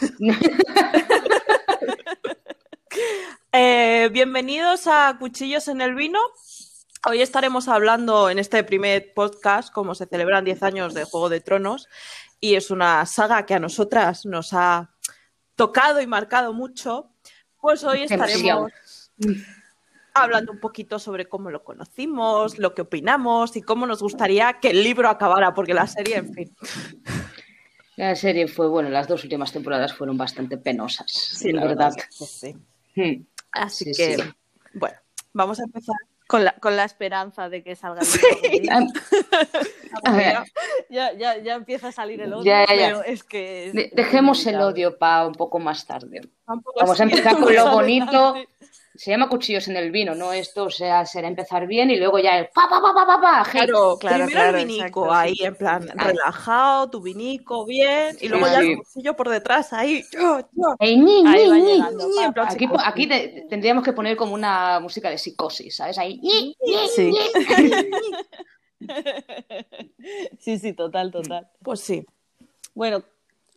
Eh, bienvenidos a Cuchillos en el Vino. Hoy estaremos hablando en este primer podcast como se celebran 10 años de Juego de Tronos y es una saga que a nosotras nos ha tocado y marcado mucho. Pues hoy estaremos hablando un poquito sobre cómo lo conocimos, lo que opinamos y cómo nos gustaría que el libro acabara, porque la serie, en fin. La serie fue, bueno, las dos últimas temporadas fueron bastante penosas, sí, la, verdad. sí. Hmm. Así que, bueno, vamos a empezar con la, con la esperanza de que salga el ya, ya, ya, empieza a salir el odio, pero es que... dejemos el odio para un poco más tarde. Vamos a empezar con lo bonito se llama cuchillos en el vino, ¿no? Esto, o sea, será empezar bien y luego ya el pa, pa, pa, pa, pa, pa Claro, claro, primero el vinico ahí, en plan, relajado, tu vinico, bien, y luego ya el cuchillo por detrás, ahí, yo, yo. ahí va aquí, aquí tendríamos que poner como una música de psicosis, ¿sabes? Ahí, sí. sí, sí, total, total. Pues sí. Bueno,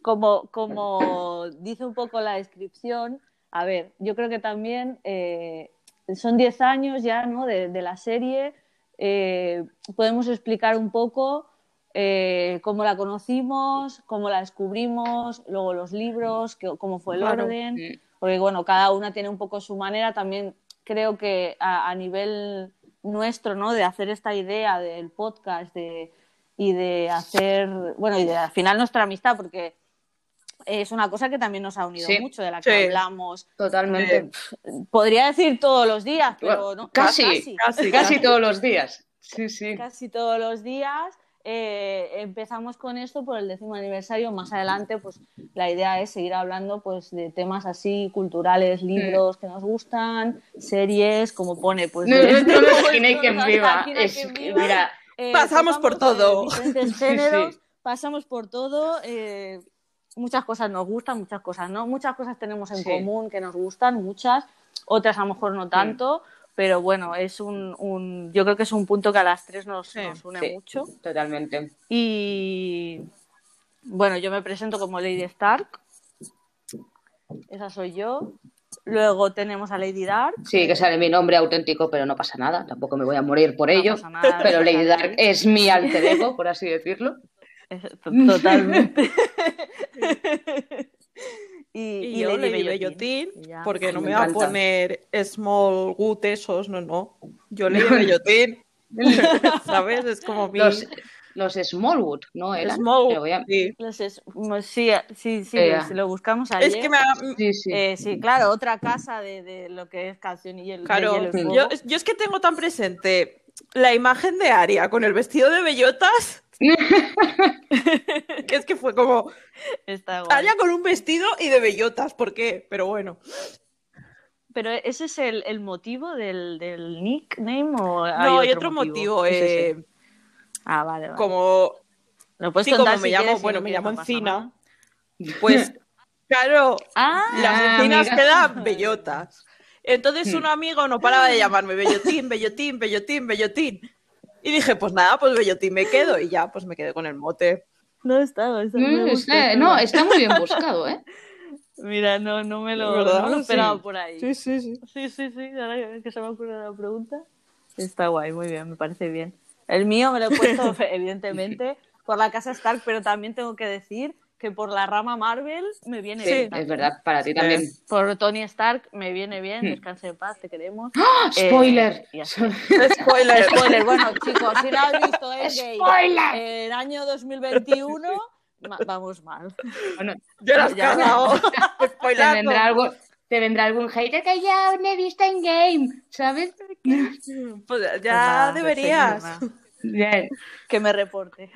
como, como dice un poco la descripción, a ver, yo creo que también eh, son 10 años ya ¿no? de, la serie. Eh, podemos explicar un poco eh, cómo la conocimos, cómo la descubrimos, luego los libros, cómo fue el orden, porque bueno, cada una tiene un poco su manera. También creo que a, nivel nuestro, ¿no? De hacer esta idea del podcast y de hacer, bueno, y de al final nuestra amistad, porque es una cosa que también nos ha unido mucho, de la que hablamos. Totalmente. podría decir todos los días, pero no. Casi, casi, casi, todos los días. Sí, sí. Casi todos los días. Eh, empezamos con esto por el décimo aniversario. Más adelante, pues la idea es seguir hablando pues, de temas así culturales, libros que nos gustan, series, como pone. Pues, no, me imaginé que viva. Es, mira, eh, pasamos por todo. Géneros, Pasamos por todo. Eh, muchas cosas nos gustan, muchas cosas no. Muchas cosas tenemos en común que nos gustan, muchas, otras a lo mejor no tanto, pero bueno, es un, yo creo que es un punto que a las tres nos, une mucho. Totalmente. Y bueno, yo me presento como Lady Stark. Esa soy yo. Luego tenemos a Lady Dark. Sí, que sale mi nombre auténtico, pero no pasa nada. Tampoco me voy a morir por ello. pero Lady Dark es mi alter ego, por así decirlo. Totalmente. y, y, yo leí Bellotín, porque no me, va a poner Small Good esos, no, no. Yo leí Bellotín, ¿sabes? Es como mi... Los, los Smallwood, ¿no? Eran? Smallwood, sí. Los sí, sí, sí, si lo buscamos ayer. Es que me sí, sí. Eh, sí, claro, otra casa de, de, lo que es canción y el Claro, yo, yo es que tengo tan presente la imagen de Aria con el vestido de bellotas que es que fue como. Está con un vestido y de bellotas, ¿por qué? Pero bueno. ¿Pero ese es el, motivo del, nickname o No, hay otro, motivo. Eh, ah, vale, Como. sí, como me llamo, bueno, me llamo Encina. Pues, claro, ah, las encinas quedan bellotas. Entonces un amigo no paraba de llamarme bellotín, bellotín, bellotín, bellotín. Y dije, pues nada, pues Bellotín me quedo. Y ya, pues me quedé con el mote. No está, no, está, no, está muy bien buscado, ¿eh? Mira, no, no me lo, no lo esperaba por ahí. Sí, sí, sí. Sí, sí, sí. Ahora que se me ocurre la pregunta. Está guay, muy bien, me parece bien. El mío me lo he puesto, evidentemente, por la casa Stark, pero también tengo que decir que por la rama Marvel me viene bien. Sí, es verdad, para ti también. Por Tony Stark me viene bien, hmm. descanse en paz, te queremos. ¡Ah! ¡Spoiler! Eh, spoiler, spoiler. Bueno, chicos, si no has visto Endgame en el año 2021, vamos mal. Bueno, ya lo has cagado. te vendrá algo te vendrá algún hater que ya no he visto en game, ¿sabes? Pues ya pues deberías. Bien. Que me reporte.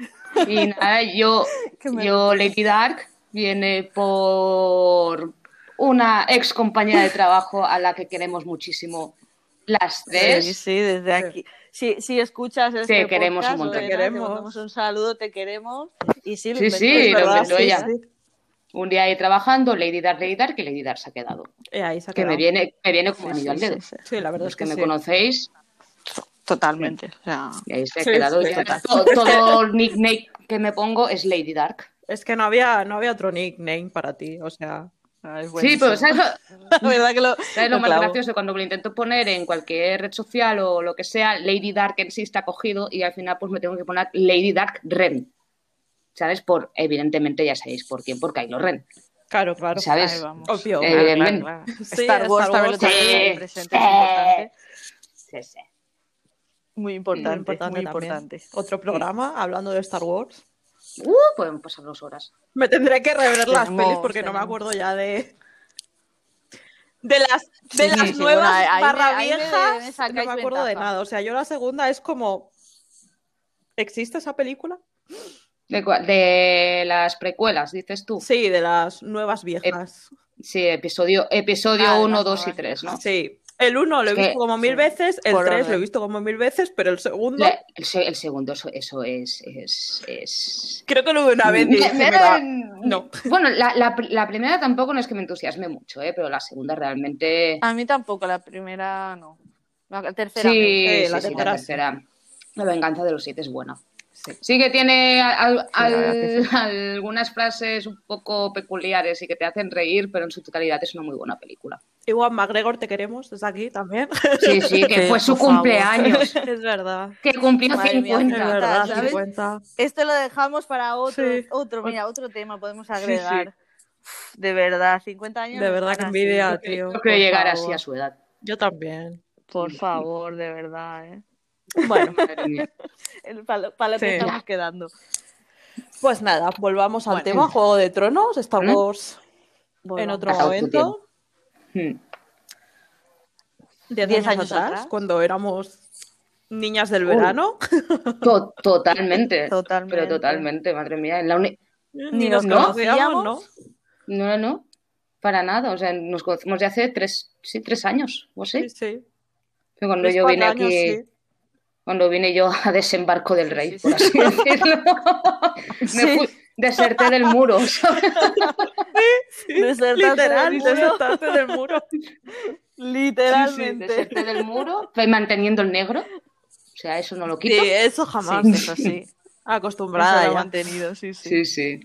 Y nada, yo, yo Lady Dark viene por una ex compañera de trabajo a la que queremos muchísimo las tres. Sí, sí, desde aquí. Si, si escuchas este te queremos un montón. Te queremos. un saludo, te queremos. Y sí, sí, sí, lo que. Un día ahí trabajando, Lady Dark, Lady Dark, y Lady Dark se ha quedado. Eh, ahí se ha que me viene, me viene como anillo al dedo. Sí, la verdad Los es que, me conocéis, Totalmente. O sea, y ahí se ha quedado. todo, el nickname que me pongo es Lady Dark. Es que no había, no había otro nickname para ti, o sea. sí, pero ¿sabes lo, verdad que lo, ¿sabes lo, más gracioso? Cuando me lo intento poner en cualquier red social o lo que sea, Lady Dark en sí está cogido y al final pues me tengo que poner Lady Dark Ren. ¿Sabes? Por, evidentemente ya sabéis por quién, por Kylo Ren. Claro, claro. ¿Sabes? Obvio. Eh, claro, claro. Star Wars, Star Wars también sí, presente, es importante. Sí, sí. Muy importante, Muy importante muy también. importante. Otro programa hablando de Star Wars. Uh, podemos pasar dos horas. Me tendré que rever las pelis porque no me acuerdo ya de. De las, de Sí, las sí, nuevas bueno, ahí barra ahí viejas, me no me acuerdo de nada. O sea, yo la segunda es como. ¿Existe esa película? ¿De, de las precuelas, dices tú. Sí, de las nuevas viejas. Sí, episodio, episodio Ah, 1, las 2 y nuevas 3, ¿no? Sí. El uno lo he visto que- como mil sí. veces, el Por tres lo he visto como mil veces, pero el segundo La- el, se- el segundo, eso, eso es, es, es- creo que lo vi una vez Me- "Mira, me- no. Bueno, la, la, la primera tampoco no es que me entusiasme mucho, ¿eh? pero la segunda realmente... A mí tampoco, la primera no. La tercera. Sí, Eh, sí, la sí, tercera la sí. tercera. La venganza de los siete es buena. Sí. Sí que tiene al- al- sí. algunas frases un poco peculiares y que te hacen reír, pero en su totalidad es una muy buena película. Igual McGregor te queremos desde aquí también. Sí, sí, que Sí, fue su cumpleaños, es verdad. que cumplió Madre mía, 50. Es verdad, ¿sabes? 50. Esto lo dejamos para otro, Sí. otro, mira, otro tema podemos sí. agregar. Uf, De verdad, 50 años. De verdad que así. envidia, creo- tío. yo creo llegar favor. así a su edad. Yo también. Por favor, de verdad, ¿eh? Bueno, Madre mía. Para lo que Sí. estamos quedando. pues nada, volvamos al Bueno. tema, Juego de Tronos, ¿Mm? Wars en otro momento, Hmm. diez Diez años, años atrás, atrás. cuando éramos niñas del Uh. verano. To- Totalmente. Totalmente. Pero totalmente, madre mía. En la uni- Ni nos conocíamos. ¿no? No, no, no. Para nada. O sea, nos conocemos de hace tres, sí, tres años, o sí. Sí, sí. Fue Cuando Tres, yo vine aquí, años, sí. Cuando vine yo a desembarco del rey, sí, por así decirlo. Me Sí. fui, deserté del muro. ¿sabes? Desertaste Literal, del muro. desertaste del muro. Literalmente. Deserté del muro, fue manteniendo el negro. O sea, eso no lo Sí, quito. eso jamás. Sí, eso sí. Acostumbrada Eso lo ya. mantenido, sí, sí. Sí, sí.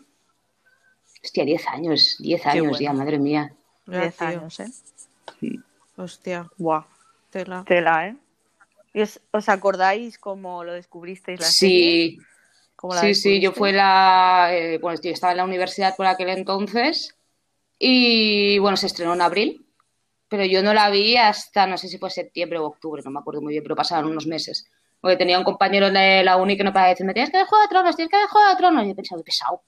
Hostia, 10 años, 10 años bueno. ya, madre mía. Ya, 10 tío. años, ¿eh? Hostia, Guau. tela. Tela, ¿eh? ¿Y os, os acordáis cómo lo descubristeis la serie? Sí, ¿Cómo la sí, sí, yo fue la, eh, bueno, yo estaba en la universidad por aquel entonces y bueno, se estrenó en abril, pero yo no la vi hasta, no sé si fue septiembre o octubre, no me acuerdo muy bien, pero pasaron unos meses. Porque tenía un compañero de la uni que no paraba de decirme, tienes que ver Juego de Tronos, tienes que ver Juego de Tronos. Y yo pensaba, pesado,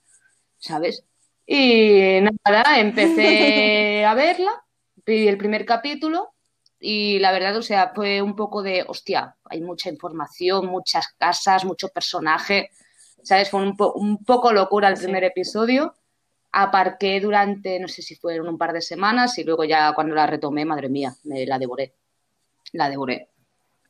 ¿sabes? Y nada, empecé a verla, vi el primer capítulo y la verdad, o sea, fue un poco de, hostia, hay mucha información, muchas casas, mucho personaje, ¿sabes? Fue un, po- un poco locura el Sí. primer episodio. Aparqué durante, no sé si fueron un par de semanas y luego ya cuando la retomé, madre mía, me la devoré. La devoré.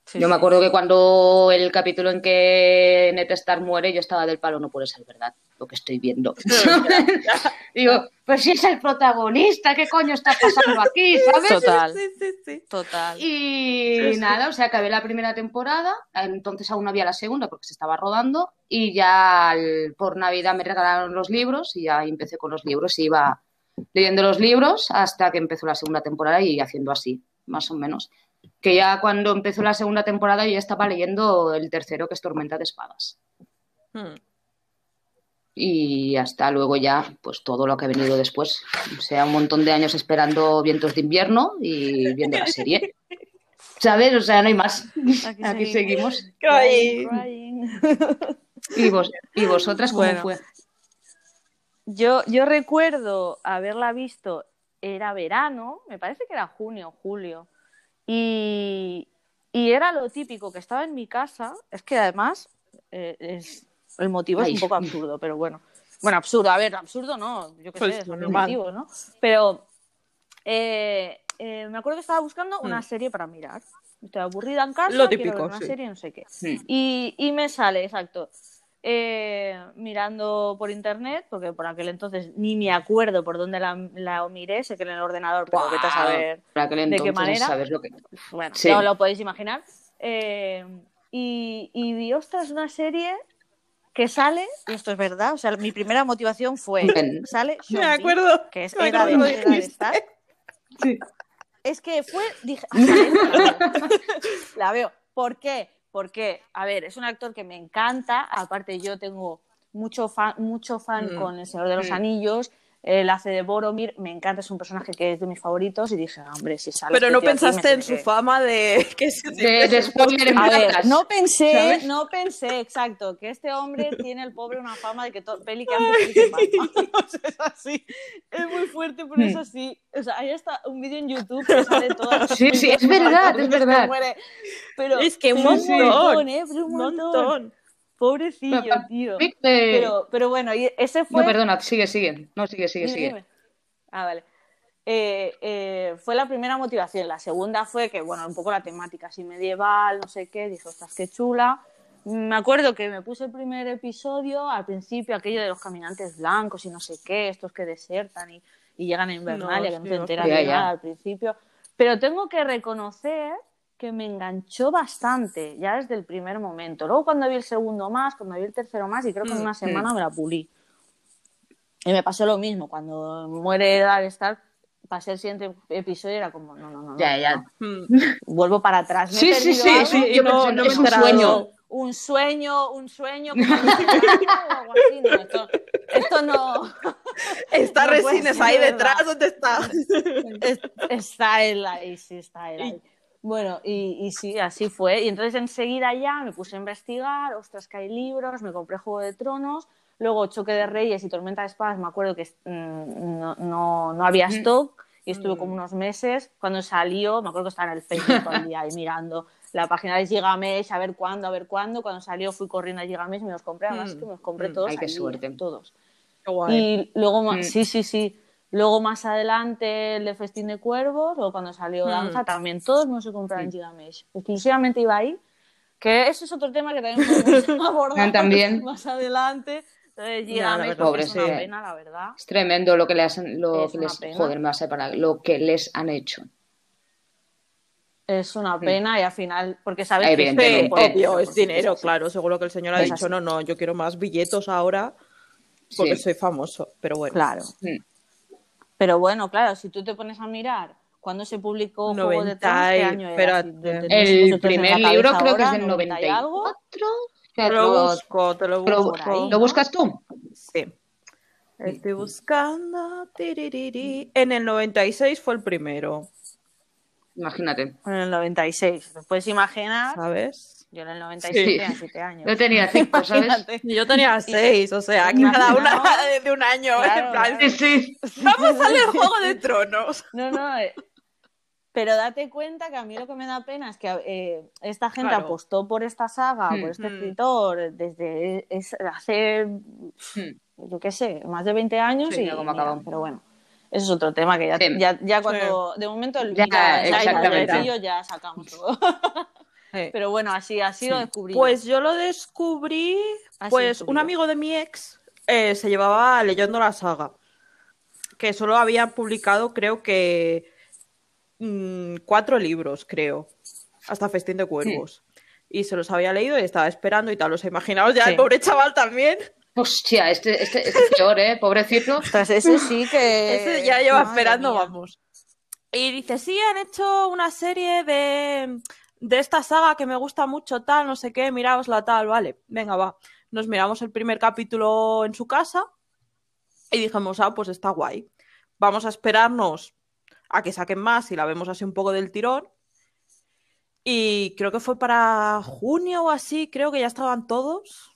Sí, yo me acuerdo que cuando el capítulo en que Ned Stark muere, yo estaba del palo, no puede ser verdad lo que estoy viendo. Digo, pues si es el protagonista, ¿qué coño está pasando aquí? ¿Sabes? Total, Sí, sí, sí. total. Y Sí, sí. nada, o sea, acabé la primera temporada, entonces aún no había la segunda porque se estaba rodando y ya al- por Navidad me regalaron los libros y ya empecé con los libros y iba leyendo los libros hasta que empezó la segunda temporada y haciendo así, más o menos. Que ya cuando empezó la segunda temporada yo ya estaba leyendo el tercero que es Tormenta de Espadas. Hmm. Y hasta luego ya, pues todo lo que ha venido después. O sea, un montón de años esperando Vientos de Invierno y viendo la serie. ¿Sabes? O sea, no hay más. Aquí Aquí seguimos. seguimos. Crying. Crying. ¿Y, vos, y vosotras cómo Bueno. fue? Yo, yo recuerdo haberla visto, era verano, me parece que era junio o julio, y, y era lo típico que estaba en mi casa, es que además eh, es- el motivo Ay. es un poco absurdo, pero bueno. Bueno, absurdo, a ver, absurdo no, yo qué Pues sé, es normal. motivo, ¿no? Pero eh, eh, me acuerdo que estaba buscando una Mm. serie para mirar. Estoy aburrida en casa, Lo quiero típico, ver una sí. serie, no sé qué. Sí. Y, y me sale, exacto, eh, mirando por internet, porque por aquel entonces ni me acuerdo por dónde la, la miré, sé que en el ordenador, pero vete a saber, Por aquel ¿de qué manera? sabes lo que... bueno, Sí. ya os lo podéis imaginar. Eh, y, y vi, ostras, una serie que sale, y esto es verdad, o sea, mi primera motivación fue, sale Me acuerdo. que es, me era, de, acuerdo era de dijiste. Star. Sí. Es que fue, dije, "Ah, la veo". la veo. ¿Por qué? Porque, a ver, es un actor que me encanta, aparte yo tengo mucho fan, mucho fan Mm. con El Señor de los Mm. Anillos, él hace de Boromir, me encanta, es un personaje que es de mis favoritos y dije, "Ah, hombre, si sale Pero este no aquí, pensaste en su que- fama de que se De, de spoiler en A ver, no pensé, ¿Sabes? no pensé, exacto, que este hombre tiene el pobre una fama de que todo peli que sea, es así, es muy fuerte, pero es Mm. así. O sea, hay hasta un vídeo en YouTube que sale todas Sí, sí, es verdad, es verdad. muere. Pero, Es que un montón, ¿eh? Un Un montón. montón. Pobrecillo, Papá, tío. De- Pero, pero bueno, y ese fue... No, perdona, sigue, sigue. No, sigue, sigue, Dime, sigue. dime. Ah, vale. Eh, eh, fue la primera motivación. La segunda fue que, bueno, un poco la temática así medieval, no sé qué. Dije, ostras, qué chula. Me acuerdo que me puse el primer episodio, al principio aquello de los caminantes blancos y no sé qué, estos que desertan y, y llegan a Invernalia, No, que no te enteras de nada al principio. Pero tengo que reconocer que me enganchó bastante, ya desde el primer momento. Luego cuando vi el segundo más, cuando vi el tercero más, y creo que en Mm, una semana me la pulí. Y me pasó lo mismo, cuando muere Dark Star, pasé el siguiente episodio y era como, no, no, no. no, Ya, ya. no. Mm. Vuelvo para atrás. ¿Me he Sí, sí, sí, algo? sí, Y yo no- pensé, no me es un sueño. Un sueño, un sueño esto, esto no. Está Resines ahí verdad. detrás, ¿dónde está? Es- está él ahí, sí, está él ahí. Bueno, y, y sí, así fue. Y entonces enseguida ya me puse a investigar, ostras, que hay libros, me compré Juego de Tronos, luego Choque de Reyes y Tormenta de Espadas, me acuerdo que mm, no, no, no había Mm. stock y estuve Mm. como unos meses. Cuando salió, me acuerdo que estaba en el Facebook todo el día ahí mirando la página de Gigamesh, a ver cuándo, a ver cuándo. Cuando salió fui corriendo a Gigamesh y me los compré, además Mm. que me los compré Mm. todos. Ay, qué allí, suerte. Todos. Qué guay. Y luego Mm. sí, sí, sí. Luego más adelante el de Festín de Cuervos, o cuando salió Mm. Danza, también todos no se compraron Mm. en Gigamesh. Exclusivamente iba ahí, que eso es otro tema que también podemos abordar También. más adelante. Entonces, Gigamesh verdad, pues, pobre, es una sí. pena, la verdad. Es tremendo lo que les han, lo Es que les, joder, me va a separar, lo que les han hecho. Es una pena y al final, porque sabes que Sí, dinero, obvio, es dinero, claro. Seguro que el señor ha Es dicho, así. no, no, yo quiero más billetos ahora porque Sí. soy famoso. Pero bueno, Claro. Mm. Pero bueno, claro, si tú te pones a mirar cuándo se publicó Juego de 90 Tronos, ¿qué año era? Si El primer libro creo que es ahora, del 90 y algo. 94. te lo Lo- busco, te lo busco. por ahí. ¿Lo buscas tú? Sí. Estoy buscando. tiririri. En el 96 fue el primero, Imagínate. En el 96. ¿Te puedes imaginar? ¿sabes? Yo en el 96 Sí. tenía 7 años. Yo tenía cinco, ¿sabes? Imagínate. Yo tenía seis, o sea, Imagina- cada una de, un año. Claro, en plan, claro. Sí, sí. Vamos a leer Juego de Tronos. No, no. eh, Pero date cuenta que a mí lo que me da pena es que eh, esta gente Claro. apostó por esta saga, Hmm. por este Hmm. escritor, desde es- hace, Hmm. yo qué sé, más de 20 años. Sí, y cómo mira, acabó. Pero bueno, eso es otro tema que ya, Sí. ya, ya cuando, de momento, el Ya, ya, ya sacamos todo. Pero bueno, así, así lo Sí. descubrí. Pues yo lo descubrí, Así pues descubrí un amigo de mi ex eh, se llevaba leyendo la saga, que solo había publicado creo que mm, cuatro libros, creo, hasta Festín de Cuervos. Y se los había leído y estaba esperando y tal. Os imaginaos ya Sí. el pobre chaval también. Hostia, este, este, este peor, ¿eh? Pobrecito. Ostras, ese sí que. Ese ya lleva Madre esperando, mía. vamos. Y dice, sí, han hecho una serie de, de esta saga que me gusta mucho, tal, no sé qué, miraosla tal, vale, venga, va. Nos miramos el primer capítulo en su casa y dijimos, ah, pues está guay. Vamos a esperarnos a que saquen más y la vemos así un poco del tirón. Y creo que fue para junio o así, creo que ya estaban todos.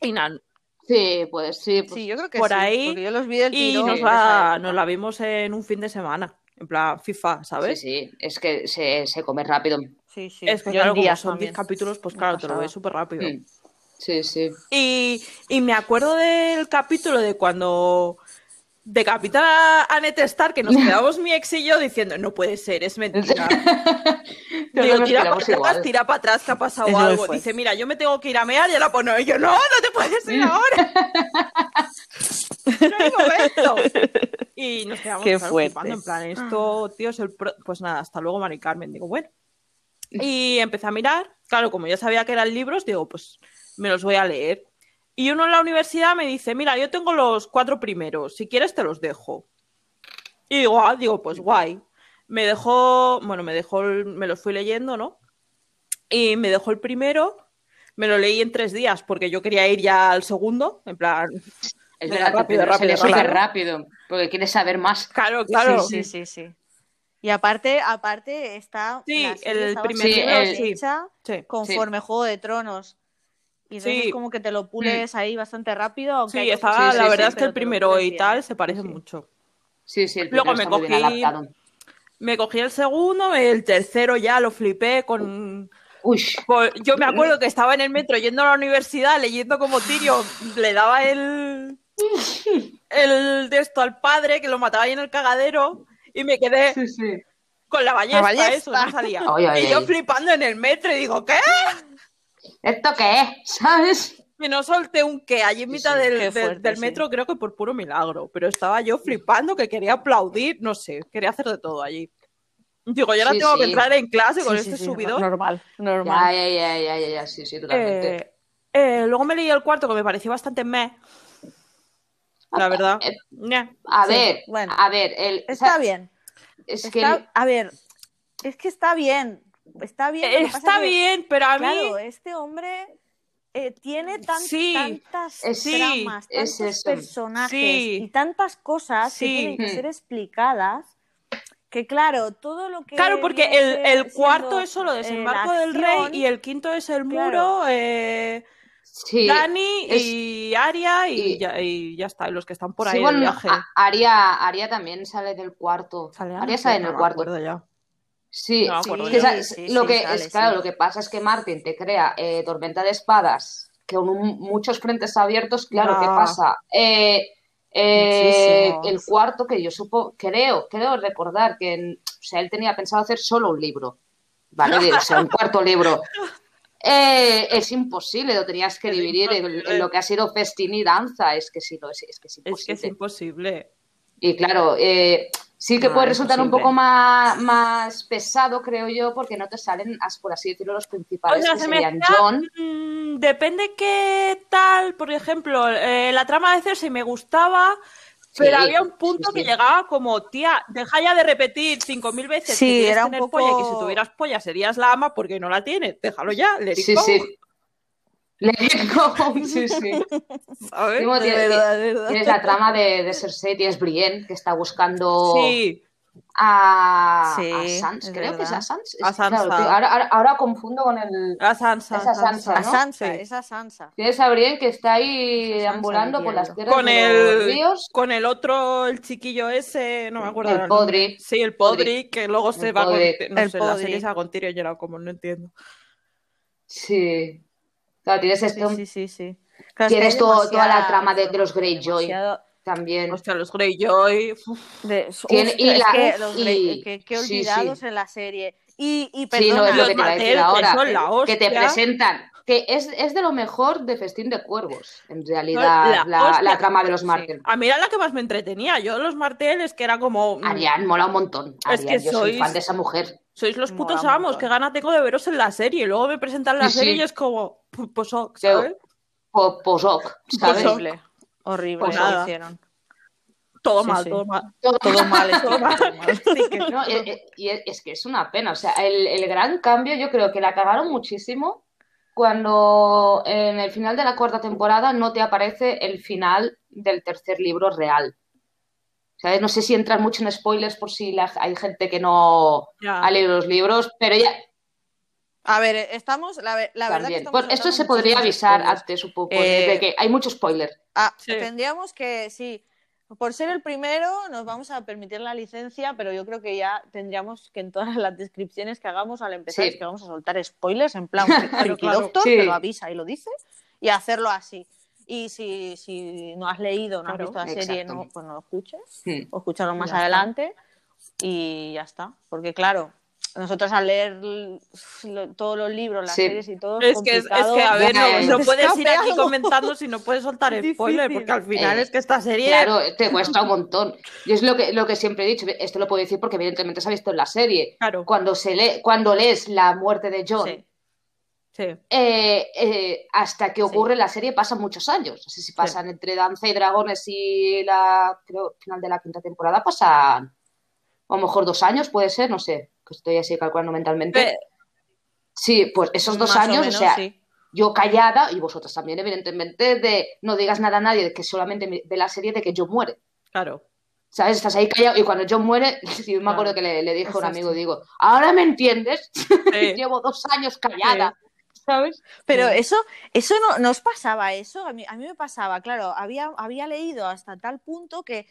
Y nada, Sí, pues sí. Pues, Sí, yo creo que por sí, ahí, porque yo los vi del y tirón nos la, nos la vimos en un fin de semana, en plan FIFA, sí, ¿sabes? sí, es que se, se come rápido. Sí, sí. Es que Yo claro, en como son 10 también. capítulos, pues claro, te lo ves súper rápido. Mm. Sí, sí. Y, y me acuerdo del capítulo de cuando decapitan a, a Ned Stark, que nos quedamos mi ex y yo diciendo, no puede ser, es mentira. Digo, tira para atrás, igual. tira para atrás, que ha pasado Es muy algo. Dice, mira, yo me tengo que ir a mear y ahora pone, y yo, no, no te puedes ir ahora. No hay momento. Y nos quedamos Qué flipando, en plan, esto, tío, es el pro- Pues nada, hasta luego, Mari Carmen. Digo, bueno. Y empecé a mirar. Claro, como ya sabía que eran libros, digo, pues me los voy a leer. Y uno en la universidad me dice, mira, yo tengo los cuatro primeros, si quieres te los dejo. Y digo, ah, digo, pues guay. Me dejó, bueno, me dejó, el- me los fui leyendo, ¿no? Y me dejó el primero, me lo leí en tres días porque yo quería ir ya al segundo, en plan, Es Venga, verdad, rápido, rápido, rápido, rápido, rápido. porque quieres saber más. claro, claro. Sí, sí, sí, sí. Y aparte, aparte está. Sí, el primer sí. hecha Sí. conforme Juego de Tronos. Y entonces Sí. como que te lo pules ahí bastante rápido. Aunque Sí, estaba, cosas Sí, la sí, verdad sí, es que el primero y tal se parece Sí. mucho. Sí, sí, el Luego me cogí-. Me cogí el segundo, el tercero ya lo flipé con... Uy, con- Yo me acuerdo que estaba en el metro yendo a la universidad leyendo como Tyrion le daba el... el de esto al padre que lo mataba ahí en el cagadero y me quedé sí, sí. con la ballesta, ballesta. eso, no salía. Y yo flipando en el metro y digo, ¿qué? ¿Esto qué es? ¿Sabes? Y no solté un qué allí en mitad sí. del, fuerte, metro, creo que por puro milagro. Pero estaba yo flipando que quería aplaudir, no sé, quería hacer de todo allí. Digo, yo ahora Sí, tengo que entrar en clase con Sí, sí, este sí, subidón. Normal, Ya, normal. ya, ya, ya, ya, ya, sí, sí, totalmente. Eh, eh, luego me leí el cuarto que me pareció bastante meh. La verdad. Eh, a Sí, ver, bueno. a ver, el, o Está sea, bien. Es que Está- A ver, es que está bien. Está bien. Está que, bien, pero a mí. Claro, este hombre eh, tiene tan- Sí, tantas es- sí, tramas, es tantos eso. personajes Sí. y tantas cosas Sí. que tienen que Hmm. ser explicadas que claro, todo lo que Claro, porque el, el cuarto es solo eh, desembarco del rey y el quinto es el muro, Claro. eh, sí, Dani es- y Aria y, y- ya, y ya está, los que están por ahí bueno, viaje. Aria, Aria también sale del cuarto. ¿Sale Aria sale en no el cuarto. ya. Sí, No que lo que sale, es claro, lo que pasa es que Martin te crea eh, tormenta de espadas con un- muchos frentes abiertos. Claro, ¿qué Ah. pasa? Eh, eh, el cuarto que yo supo, creo, creo recordar que, o sea, él tenía pensado hacer solo un libro, ¿vale? O sea, un cuarto libro. Eh, es imposible, lo tenías que Es dividir en, lo que ha sido festín y danza, es que sí, lo es, es que es Es imposible. que es imposible. Y claro, eh, sí que No, puede resultar un poco más, más pesado, creo yo, porque no te salen, por así decirlo, los principales, O sea, que se serían John. Mm, depende qué tal, por ejemplo, eh, la trama de Cersei me gustaba, pero Sí, había un punto sí, que sí. llegaba como, tía, deja ya de repetir cinco mil veces Sí, que era un tener poco- polla y que si tuvieras polla serías la ama porque no la tienes, déjalo ya, it Sí, go, sí. Le sí, sí. tienes, verdad, tienes la trama de, de Cersei, tienes Brienne, que está buscando Sí, a, Sí, a Sans, creo que es a. Sans. A claro, tío, ahora, ahora, ahora confundo con el... a Sansa. Esa Sansa, A ¿no? Sansa, Sí. esa Sansa. Tienes a Brienne que está ahí Sansa ambulando por las tierras Con de los el, ríos. con el otro, el chiquillo ese, no me acuerdo. El. Podrick. Sí, el Podrick. Que luego se El va con. No El sé, la serie se va con Tyrion y como, no entiendo. Sí. Claro, tienes Sí, este, sí, sí, sí. Claro, que tienes todo- toda la trama de, de los Greyjoy demasiado- también. Hostia, los Greyjoy. de- Tiene- y es la- que los y- Grey- que, que sí, sí. olvidados en la serie. Y, y Sí, perdona, no es lo Los que te decir que ahora. son la Que te presentan. Que es, es de lo mejor de Festín de Cuervos, en realidad, La la, hostia. la trama de los Sí. Martel. A mí era la que más me entretenía. Yo, los Martel, es que era como. mm, Ariane mola un montón. Es Ariane, que yo soy fan de esa mujer. Sois los Mola putos amos, que gana tengo de veros en la serie. Y luego me presentan la Sí, serie sí. y es como. pu- Pues, ok, ¿sabes? Po- Posoc, ¿sabes? horrible. Horrible Pues lo hicieron. Todo Sí, mal, sí. todo mal. Todo- Todo mal, es Todo mal. Sí, que- No, y es, que es una pena. O sea, el, el gran cambio yo creo que la cagaron muchísimo cuando en el final de la cuarta temporada no te aparece el final del tercer libro real. ¿Sabes? No sé si entras mucho en spoilers por si la- hay gente que no Ya. ha leído los libros, pero ya A ver, estamos, la, la verdad que estamos Pues esto se podría avisar spoilers. antes un poco, Eh, de que hay mucho spoiler. Ah, Sí. tendríamos que, sí, por ser el primero nos vamos a permitir la licencia, pero yo creo que ya tendríamos que en todas las descripciones que hagamos al empezar Sí. es que vamos a soltar spoilers en plan Friki claro. Doctor, Sí. que lo avisa y lo dice, y hacerlo así. Y si, si no has leído, no has Claro, visto la serie, no, pues no lo escuches, Hmm. o escúchalo más Ya está. adelante y ya está. Porque claro, nosotros al leer lo- todos los libros, las Sí. series y todo, Es que, es, es complicado. que, a ver, no, puedes ir aquí comentando si no puedes soltar Es spoiler, difícil. porque al final Eh, es que esta serie. Claro, te cuesta un montón. Yo es lo que, lo que siempre he dicho, esto lo puedo decir porque evidentemente se ha visto en la serie. Claro. Cuando, se lee, cuando lees la muerte de John, Sí. Sí. eh, eh, hasta que ocurre la serie pasan muchos años. No sé si pasan entre Danza y Dragones y la, creo, final de la quinta temporada pasan a lo mejor dos años, puede ser, no sé, que estoy así calculando mentalmente. Sí, pues esos dos o años, o, sea, sí. yo callada, y vosotras también, evidentemente, de no digas nada a nadie, de que solamente me- ve la serie de que John muere. Claro. ¿Sabes? Estás ahí callado y cuando John muere, yo me acuerdo Claro. que le, le dije a un amigo, digo, ahora me entiendes, Sí. llevo dos años callada, ¿sabes? Pero Sí. eso, eso no nos pasaba eso, a mí, a mí me pasaba, claro, había, había leído hasta tal punto que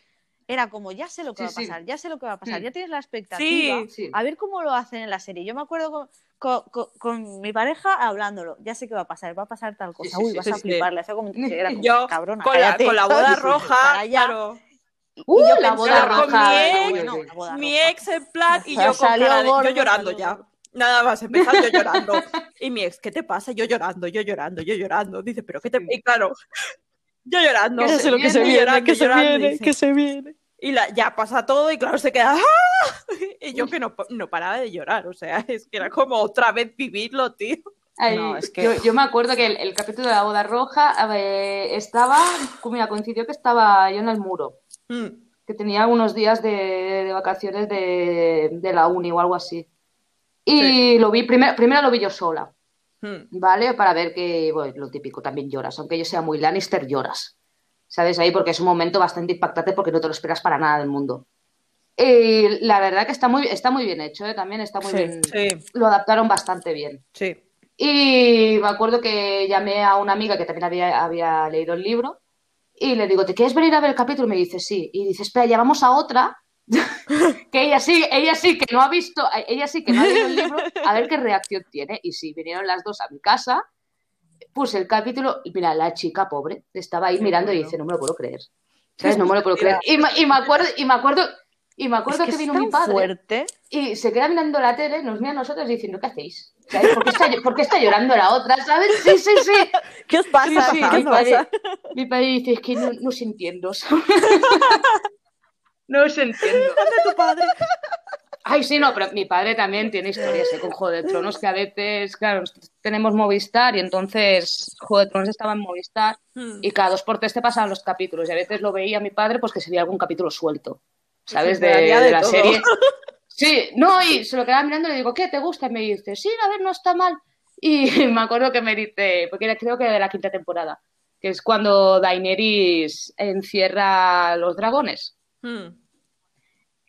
era como, ya sé lo que Sí, va a sí. pasar, ya sé lo que va a pasar, ya tienes la expectativa, Sí, Sí. a ver cómo lo hacen en la serie. Yo me acuerdo con, con- con- con mi pareja hablándolo, ya sé qué va a pasar, va a pasar tal cosa, sí, uy, sí, vas sí, a sí. flipar, le hacía como, era como, Yo, cabrona, con, la, con la boda roja, claro. Uh, Y yo la boda con roja. mi ex, bueno, boda Mi roja. ex en plan y yo con salió cara de- yo llorando ya. Nada más, empezar yo llorando. Y mi ex, ¿qué te pasa? Yo llorando, yo llorando, yo llorando. Dice, pero ¿qué te Y claro, yo llorando. Que se lo que se y viene, que se viene, que se viene. Y la, ya pasa todo y claro, se queda ¡ah! Y yo que no, no paraba de llorar, o sea, es que era como otra vez vivirlo, tío. Ay, No, es que- yo, yo me acuerdo que el, el capítulo de la boda roja estaba, mira, coincidió que estaba yo en el muro, Mm, que tenía unos días de, de vacaciones de, de la uni o algo así. Y lo vi, primero, primero lo vi yo sola, mm. ¿vale? Para ver que, bueno, lo típico, también lloras, aunque yo sea muy Lannister, lloras. ¿Sabes? Ahí porque es un momento bastante impactante porque no te lo esperas para nada del mundo. Y la verdad que está muy, está muy bien hecho, ¿eh? También está muy Sí, bien. Sí, Lo adaptaron bastante bien. sí. Y me acuerdo que llamé a una amiga que también había, había leído el libro y le digo, ¿te quieres venir a ver el capítulo? Y me dice, sí. Y dice, espera, llamamos a otra que ella sí, ella sí que no ha visto, ella sí que no ha leído el libro, a ver qué reacción tiene. Y sí, vinieron las dos a mi casa, puse el capítulo y mira, la chica pobre estaba ahí Qué mirando y bueno. dice, no me lo puedo creer. ¿Sabes? No me lo puedo creer. Y me, y me acuerdo, y me acuerdo, y me acuerdo Es que que, vino mi padre fuerte. y se queda mirando la tele, nos mira a nosotros diciendo, ¿qué hacéis? ¿Sabes? ¿Por qué está, por qué está llorando la otra? ¿Sabes? Sí, sí, sí. ¿Qué os pasa? Sí, sí, ¿Qué mi, os padre, pasa? mi padre dice, es que no, no os entiendo. no os entiendo. tu padre? Ay, sí, no, pero mi padre también tiene historias ¿eh? con Juego de Tronos que a veces, claro, tenemos Movistar y entonces Juego de Tronos estaba en Movistar Mm. y cada dos por tres te pasaban los capítulos y a veces lo veía mi padre pues que se veía algún capítulo suelto, ¿sabes? De, había de de la todo. serie. Sí, no, y se lo quedaba mirando y le digo, ¿qué te gusta? Y me dice, sí, a ver, no está mal. Y me acuerdo que me dice, porque era creo que de la quinta temporada, que es cuando Daenerys encierra a los dragones. Mm.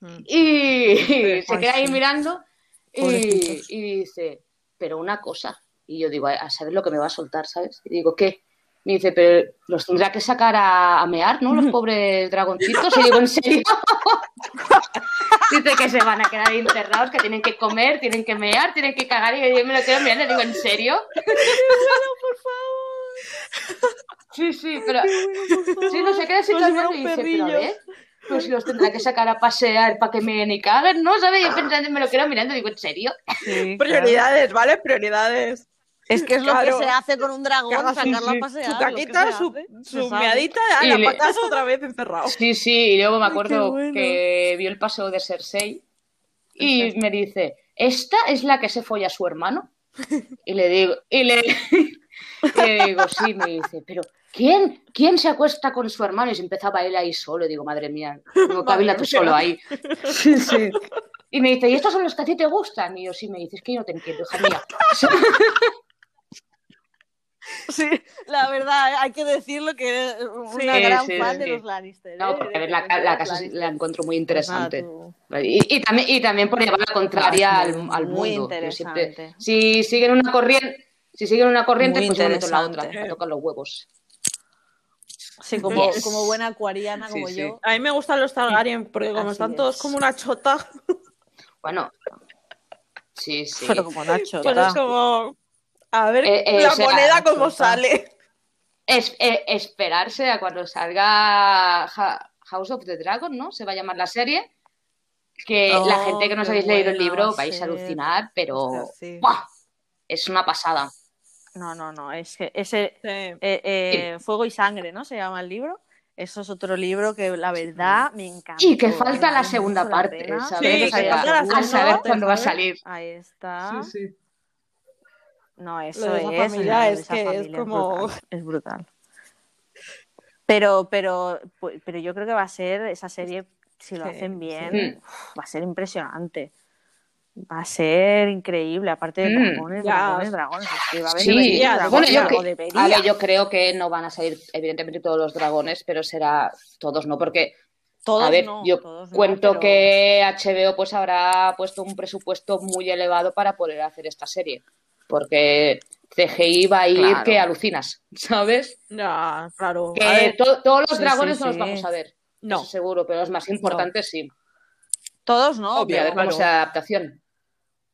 Mm. Y se queda ahí sí. mirando y, dice, pero una cosa. Y yo digo, a saber lo que me va a soltar, ¿sabes? Y digo, ¿qué? Me dice, pero los tendrá que sacar a, a mear, ¿no? Los pobres dragoncitos. Y digo, ¿en serio? dice que se van a quedar ahí encerrados, que tienen que comer, tienen que mear, tienen que cagar. Y yo me lo quedo mirando y digo, ¿en serio? Sí, sí, pero... Sí, no se queda así Como si mirando fuera y un dice, pero a ver, pues los tendrá que sacar a pasear para que me ni caguen, ¿no? ¿Sabes? Yo pensando, me lo quedo mirando y digo, ¿en serio? Sí, claro. Prioridades, ¿vale? Prioridades. Es que es lo Claro. que se hace con un dragón, su- sacarlo a sí, pasear. Su lo que caquita, su, su meadita, Y a le- la patas otra vez encerrado. Sí, sí, y luego me Ay, acuerdo qué bueno. que vio el paseo de Cersei y me dice, ¿esta es la que se folla a su hermano? Y le digo, y le, y le digo, sí, me dice, pero ¿quién, ¿quién se acuesta con su hermano? Y se empezaba él ahí solo, y digo, madre mía, no cabila tú solo ahí. Sí, sí. Y me dice, ¿y estos son los que a ti te gustan? Y yo, sí, me dice, es que yo no te entiendo, hija mía. Sí, la verdad, hay que decirlo que eres una Sí, gran sí, fan sí. de los Lannister. No, ¿eh? porque a ver, la, casa la encuentro muy interesante. Y, y también, y también por llevar la contraria es al, muy- al muy mundo. Siempre- si siguen una corriente, si siguen una corriente, Muy pues yo me meto en la otra, me tocan los huevos. Sí, como, Yes. como buena acuariana Sí, como sí. yo. A mí me gustan los Targaryen porque como Así están todos como una chota, Bueno, sí, sí. Pero como Nacho, pues ¿verdad? es como... A ver Eh, eh, la o sea, moneda como chota. sale. Es, eh, esperarse a cuando salga House of the Dragon, ¿no? Se va a llamar la serie. Que la Oh, gente que no os habéis leído el libro va a vais a alucinar, pero. ¡buah! es una pasada. No, no, no, es que ese Sí. eh, eh, Fuego y Sangre, ¿no? Se llama el libro. Eso es otro libro que la verdad me encanta. Y que falta la segunda parte, ¿sabes? Sí, que falta la a saber cuándo va a salir. Ahí está. Sí, sí. No, eso Lo de esa es. familia es esa que es familia como- brutal, Es brutal. Pero, pero, pero yo creo que va a ser esa serie, si lo Sí, hacen bien, sí. uf, va a ser impresionante. Va a ser increíble, aparte de Mm, dragones, ya. dragones, dragones. Es que va a Sí, ya, dragones, bueno, yo, o que- debería. a ver, yo creo que no van a salir, evidentemente, todos los dragones, pero será todos, ¿no? Porque, Todos a ver, no, yo todos no, cuento pero- que HBO pues habrá puesto un presupuesto muy elevado para poder hacer esta serie. Porque CGI va a ir Claro. que alucinas, ¿sabes? Ya, claro. Que A ver, to- todos los Sí, dragones sí, no los vamos a ver, no. seguro, pero los más importantes sí. Todos no, Obvio, a ver cómo claro. sea la adaptación.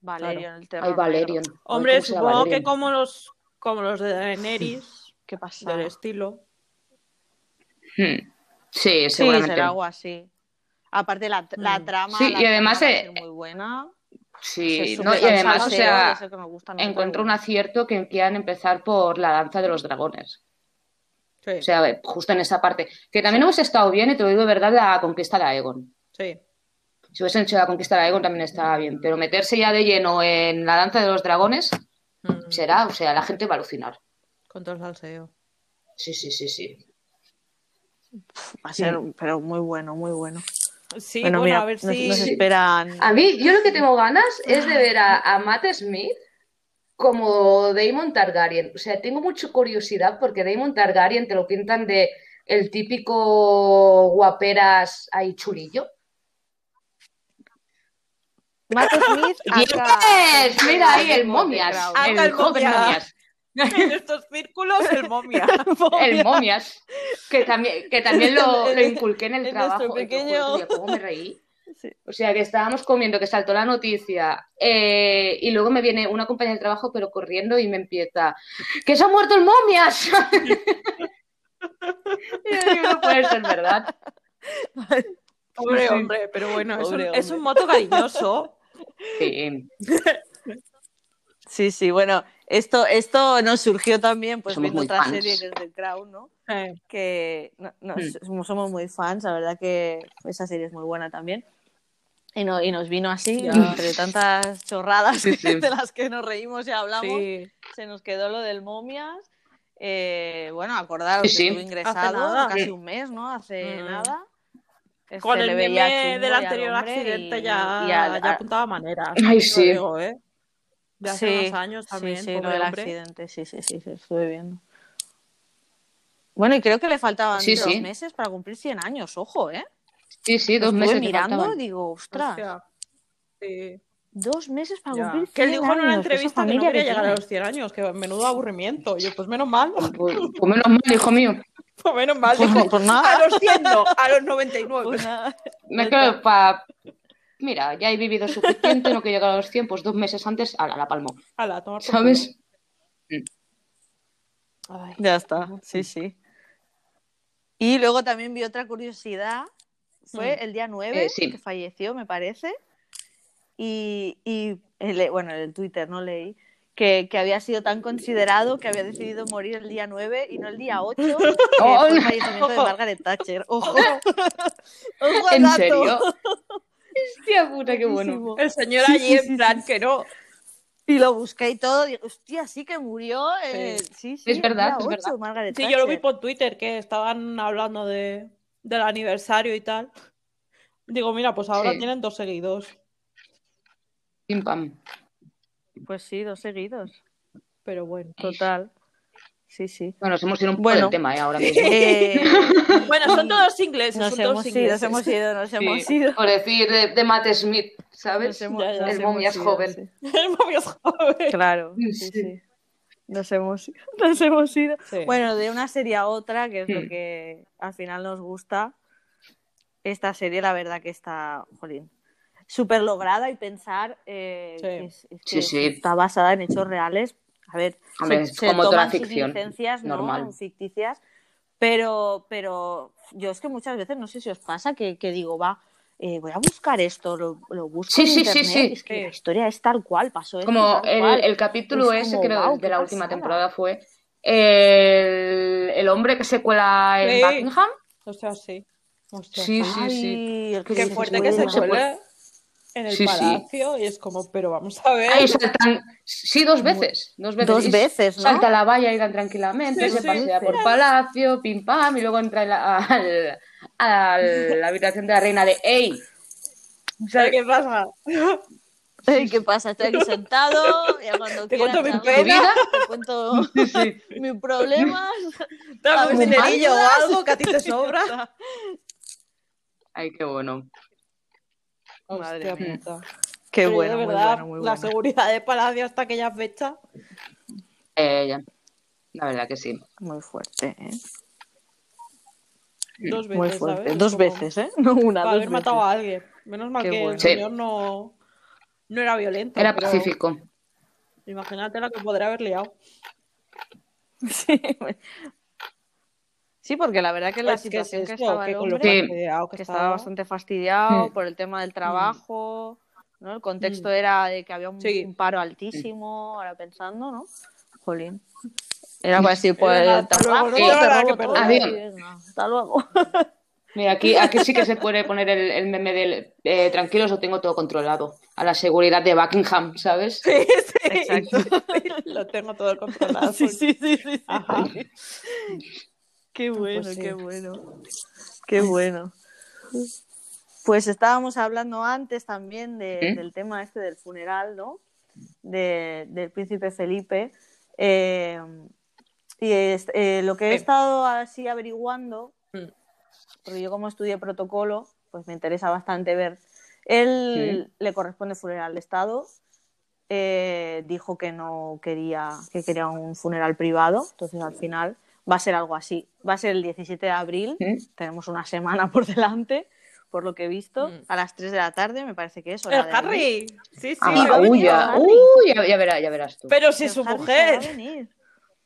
Valerion, el terror Ay, negro. Valerion. Hombre, Ay, supongo que como los, como los de Daenerys, ¿Qué pasa? del estilo. Hmm. Sí, Sí, seguramente. será algo así. Aparte, la, la Mm. trama. Sí, la y además, trama eh, muy buena. Sí, Se no, y además, o sea, que encuentro un acierto que quieran empezar por la danza de los dragones. Sí, O sea, a ver, justo en esa parte. Que también hubiese estado bien, y te lo digo de verdad, la conquista de Aegon. sí. Si hubiesen hecho la conquista de Aegon también estaba bien. Pero meterse ya de lleno en la danza de los dragones Mm, será, o sea, la gente va a alucinar. Con todo el salseo. Sí, sí, sí, sí. Va a ser, pero muy bueno, muy bueno. Sí, bueno, bueno, mira, a ver nos, si. nos esperan. A mí, yo lo que tengo ganas es de ver a, a Matt Smith como Daemon Targaryen. O sea, tengo mucha curiosidad porque Daemon Targaryen te lo pintan de el típico guaperas ahí chulillo. Matt Smith, acá. ¡Yes! Mira ahí el momias, el el momias. En estos círculos, el momia. El momias, que también, que también lo, lo inculqué en el En trabajo. pequeño- tía, ¿Cómo me reí? Sí. O sea, que estábamos comiendo, que saltó la noticia, eh, y luego me viene una compañera del trabajo, pero corriendo, y me empieza, ¡que se ha muerto el momias! y yo digo, no puede ser verdad. Hombre, Sí. hombre, pero bueno, es, un moto cariñoso. Sí, Sí, sí, bueno, esto, esto nos surgió también, pues Somos viendo otra fans. serie que es The Crown, ¿no? Eh, que no- no, Mm. somos- muy fans, la verdad que esa serie es muy buena también. Y, no, y nos vino así, Ya. entre tantas chorradas Sí, sí. de las que nos reímos y hablamos, sí. se nos quedó lo del momias. Eh, bueno, acordaros Sí, que sí. estuvo ingresado nada. casi un mes, ¿no? Hace Mm. nada. Este, Con el le veía meme del anterior accidente y- ya, y al- ya a- apuntaba maneras. Ay, sí. digo, ¿eh? De hace Sí, unos años también, Sí, sí, lo del accidente, sí, sí, sí, sí, estuve viendo. Bueno, y creo que le faltaban Sí, dos sí. meses para cumplir 100 años, ojo, ¿eh? sí, sí, dos Estuve meses mirando, digo, ostras, Hostia. Sí, dos meses para ya. cumplir 100 Que él dijo en una entrevista que no familia quería que llegar a los 100 años, que menudo aburrimiento. Yo, pues menos mal, Pues, pues menos mal, hijo mío. Pues menos mal. Pues, pues nada. a los 100 no, a los 99. Pues nada. Me quedo para... Mira, ya he vivido suficiente, no quiero llegar a los 100, pues dos meses antes, a la, la palmo. Tomar por ¿Sabes? Ay. Ya está, sí, sí. Y luego también vi otra curiosidad, fue Mm. el día 9, Eh, sí. que falleció, me parece, y, y el- bueno, en el Twitter no leí, que, que había sido tan considerado que había decidido morir el día 9 y no el día 8, que Oh, fue el no. fallecimiento de Margaret Thatcher. Ojo, Ojo ¿En dato. serio? Hostia puta, qué bueno. Buenísimo. El señor Sí, allí sí, en sí, plan sí. que no. Y lo busqué y todo, digo, hostia, sí que murió. eh, sí, sí, Es verdad, día es 8, verdad. Margaret Sí, yo lo vi por Twitter que estaban hablando de, del aniversario y tal. Digo, mira, pues ahora Sí. tienen dos seguidos. Pim pam. Pues sí, dos seguidos. Pero bueno. Total. Sí, sí. Bueno, nos hemos ido un poco Bueno. del tema ¿eh? ahora mismo. Eh, Bueno, son todos ingleses. nos son hemos todos ido, ingleses. nos hemos ido, nos Sí, hemos ido. Por decir de, de Matt Smith, Nos ¿sabes? hemos- Ya, El hemos momia es ido, joven. sí. El momio es joven. Claro, sí, Sí. sí. Nos hemos, nos hemos ido. Sí. Bueno, de una serie a otra, que es lo Hmm. que al final nos gusta, esta serie la verdad que está, jolín, súper lograda y pensar eh, Sí. que, es- es Sí, que sí. está basada en hechos reales. A ver, Hombre, se, es se como toda toman sus ficción, ¿no? normal. ficticias, pero, pero yo es que muchas veces, no sé si os pasa, que, que digo, va, eh, voy a buscar esto, lo, lo busco Sí, en sí, sí, internet, sí. y es que Sí. la historia es tal cual, pasó esto Como el, cual. el capítulo Es ese, como, creo, de la última pasada. temporada fue el, el hombre que se cuela en Sí. Buckingham. O sea, sí. Sí, sí. sí. Ay, Qué fuerte cuela. que se cuele. En el Sí, sí. palacio y es como, pero vamos a ver. Ahí saltan, sí, dos veces. Dos veces, Dos veces, ¿no? Salta a la valla y dan tranquilamente, Sí, se sí. pasea por palacio, pim pam, y luego entra la- al- a la habitación de la reina de ¡Ey! ¿Sabes qué pasa? ¿Qué pasa? Estoy aquí sentado, ya cuando Te quieras cuento mi pena. Te cuento mis problemas. Dame un dinerillo o algo que a ti te sobra. Ay, qué bueno. Madre Hostia mía. puta. Qué Pero bueno, de muy bueno, muy la bueno. seguridad de palacio hasta aquella fecha. Eh, ya. La verdad que sí. Muy fuerte, ¿eh? Dos veces, Muy fuerte. ¿sabes? Dos Como veces, ¿eh? No una, Para dos haber matado a alguien. Menos mal Qué que bueno. el Sí. señor no, no era violento. Era pero pacífico. Imagínate la que podría haber liado. Sí. Sí, porque la verdad que la Es que es situación que estaba que el hombre, que que estaba estaba. bastante fastidiado Mm. por el tema del trabajo, ¿no? El contexto Mm. era de que había un, Sí. un paro altísimo, ahora pensando, ¿no? Jolín. Era para decir, pues el hasta trabajo, luego, no todo hasta luego. Mira, aquí, aquí sí que se puede poner el, el meme del eh, tranquilos, lo tengo todo controlado. A la seguridad de Buckingham, ¿sabes? Sí, sí. Exacto. Lo tengo todo controlado. sí, sí, sí, sí, sí. Qué bueno, Pues sí. qué bueno. Qué bueno. Pues estábamos hablando antes también de- del tema este del funeral, ¿no? De- del príncipe Felipe. Eh, y es- eh, lo que he estado así averiguando, Mm. porque yo como estudié protocolo, pues me interesa bastante ver. Él le corresponde funeral de Estado. eh, dijo que no quería, que quería un funeral privado, entonces al final va a ser algo así. Va a ser el 17 de abril, ¿Mm? tenemos una semana por delante, por lo que he visto, Mm. a las 3 de la tarde, me parece que es. El venir. Harry. Sí, sí. Ah, uy, ya, Harry. uy, ya, ya verás, ya verás tú. Pero si es su Harry se va a mujer. venir.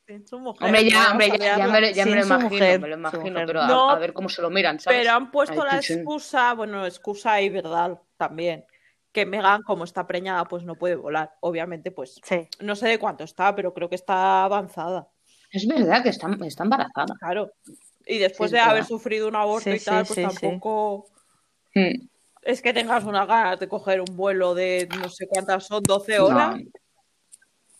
Es su mujer. Hombre, ya, hombre, ya, ya me, lo- ya me Sí, lo su imagino, mujer, me lo imagino, pero a, No, a ver cómo se lo miran, ¿sabes? Pero han puesto Ay, la excusa, bueno, excusa y verdad también, que Megan, como está preñada, pues no puede volar. Obviamente, pues Sí. no sé de cuánto está, pero creo que está avanzada. Es verdad que está, está embarazada. Claro. Y después Sí, de haber sufrido un aborto Sí, y tal, sí, pues tampoco Mm, es que tengas unas ganas de coger un vuelo de no sé cuántas son, 12 horas. no.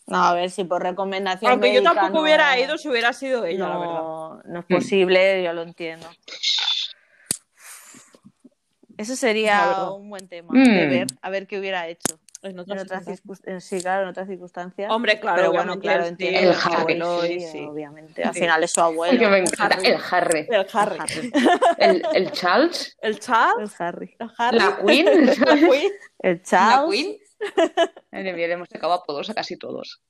No, a ver si por recomendación. Aunque yo tampoco no- hubiera ido si hubiera sido ella, la verdad. no, no es Mm. posible, yo lo entiendo. Eso sería un buen tema Mm. de ver, a ver qué hubiera hecho. En En otras otras circunstancias. circunstancias. Sí, claro, en otras circunstancias. Hombre, claro, pero bueno, claro, sí, entiendo. El Harry. abuelo, Sí, sí, sí. obviamente. Al Sí. final es su abuelo. que me encanta Harry. el Harry. El Harry. El, el Charles, El Charles, El Harry. el Harry, la Queen, la. Queen. El La Charles. Queen. Madre mía, le hemos sacado apodos a casi todos.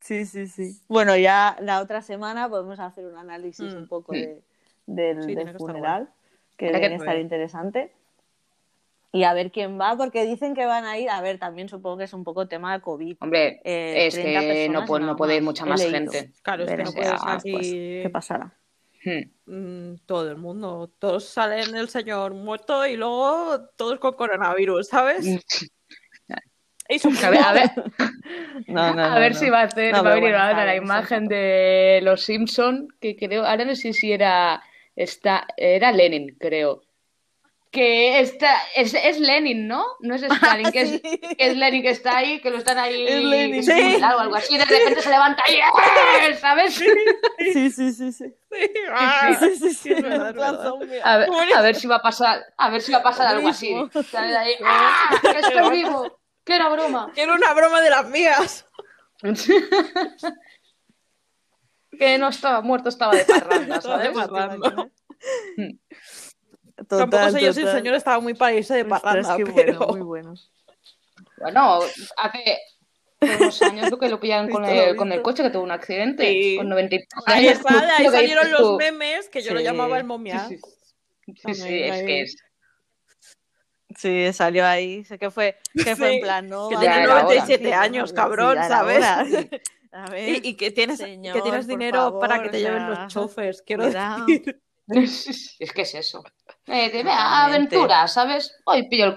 Sí, sí, sí. Bueno, ya la otra semana podemos hacer un análisis Mm. un poco Mm. de, del, Sí, del tiene que estar funeral, que que debe estar interesante. Y a ver quién va, porque dicen que van a ir. A ver, también supongo que es un poco tema de COVID. Hombre, Eh, es 30 que no, personas pu- nada no puede ir mucha más leído. gente. Claro, es que no puedes ah, aquí pues, ¿Qué pasará? Hmm. mm, todo el mundo. Todos salen el señor muerto y luego todos con coronavirus, ¿sabes? A ver, a ver, No, no, a ver si va a hacer, No, va a venir bueno, ahora la imagen de los Simpson, que creo, ahora no sé si era, está, era Lenin, creo. Que está, es, es Lenin, ¿no? No es Stalin, que, es, que Lenin que está ahí, que lo están ahí Es Lenin. que Sí. o algo así, y de repente se levanta y ¡eh! ¿sabes? Sí, sí, sí, sí. Ah, Sí, sí, sí. es verdad, es verdad. A ver, a ver si va a pasar, a ver si va a pasar algo así. Ahí, ¡ah! ¡Que estoy vivo! ¡Que era broma! Quiero una broma de las mías. que no estaba muerto, estaba de parranda, Estaba de ¿sabes? parranda. Total, Tampoco sé yo si el señor estaba muy para irse de Ostras, parranda, qué pero... bueno, muy bueno. Bueno, hace unos años que lo pillaron con el, con el visto. coche que tuvo un accidente Sí. con 90 y pocos Ahí años. está, de ahí Lo que salieron los memes que yo lo llamaba el momia. Sí, sí. Sí, sí, También es que es. Sí, salió ahí. Sé que fue, que fue en plan, no. que tiene ahora, 97 sí, años, sí, cabrón, ¿sabes? hora. A ver, Y, y que tienes, Señor, que tienes dinero favor, para que te o lleven los chofers, quiero decir. Es que es eso. Eh, de, vea, aventura, ¿sabes? Hoy pillo el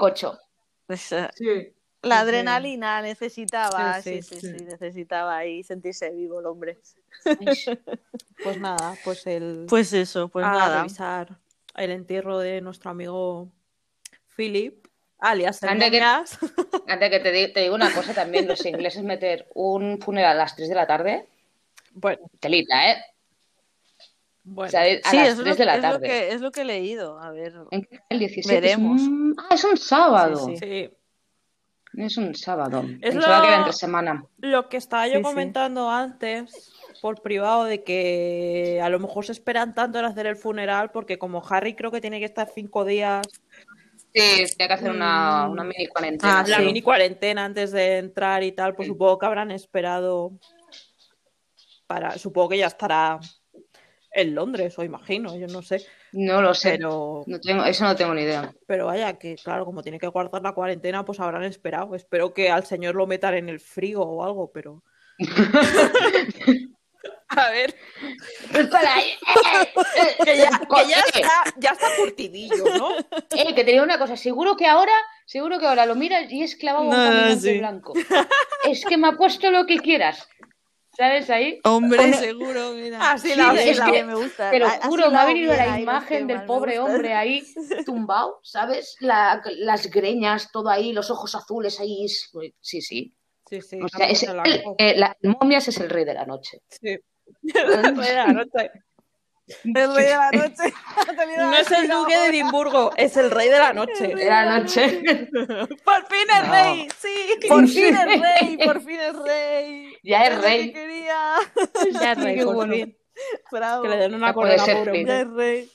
pues, eh, Sí. la adrenalina necesitaba, Sí, sí sí, sí, sí, sí. necesitaba ahí sentirse vivo el hombre. Pues nada, pues el Pues eso, pues a nada. revisar el entierro de nuestro amigo Philip, alias Anda que-. Antes que te, di- te digo una cosa también, los ingleses meter un funeral a las 3 de la tarde, Bueno, telita, ¿eh? Bueno. O sea, a Sí, las es lo, 3 de la es lo tarde. que, es lo que he leído. A ver. ¿En qué- El 17 Veremos. Es un... Ah, es un sábado. Sí, sí. Es un sábado. Es Pensaba lo- que era entre semana. Lo que estaba yo Sí, sí. comentando antes por privado de que a lo mejor se esperan tanto en hacer el funeral porque como Harry creo que tiene que estar cinco días Sí, tenía que hacer una, Mm. una mini cuarentena. Ah, la sí. mini cuarentena antes de entrar y tal, pues Sí. supongo que habrán esperado para, supongo que ya estará en Londres, o imagino, yo no sé, No lo sé. pero, No tengo, eso no tengo ni idea. pero vaya que claro, como tiene que guardar la cuarentena, pues habrán esperado. Espero que al señor lo metan en el frigo o algo, pero a ver, Espera, eh, que ya, que ya Eh, está, ya está curtidillo, ¿no? eh, que te digo una cosa, seguro que ahora, seguro que ahora lo miras y es clavado un caminante sí. blanco. Es que me ha puesto lo que quieras. ¿Sabes ahí? Hombre, Pone- seguro, mira. Así la Sí, es que- me gusta. Te lo juro, me ha venido la imagen del pobre hombre ahí tumbado, ¿sabes? La- las greñas, todo ahí, los ojos azules ahí. Sí, sí. Sí, sí, O sea, es la el, blanco. eh, la- el momias es el rey de la noche. Sí. El rey de la noche. El rey de la noche. No es el duque de Edimburgo, es el rey de la noche. De la noche. ¡Por fin es No. rey! ¡Sí! Por fin es rey, por fin es rey. Ya es que rey. quería. Ya es rey, Qué por bueno. fin. Bravo. Que le den una corona, pobre rey. Ya es rey.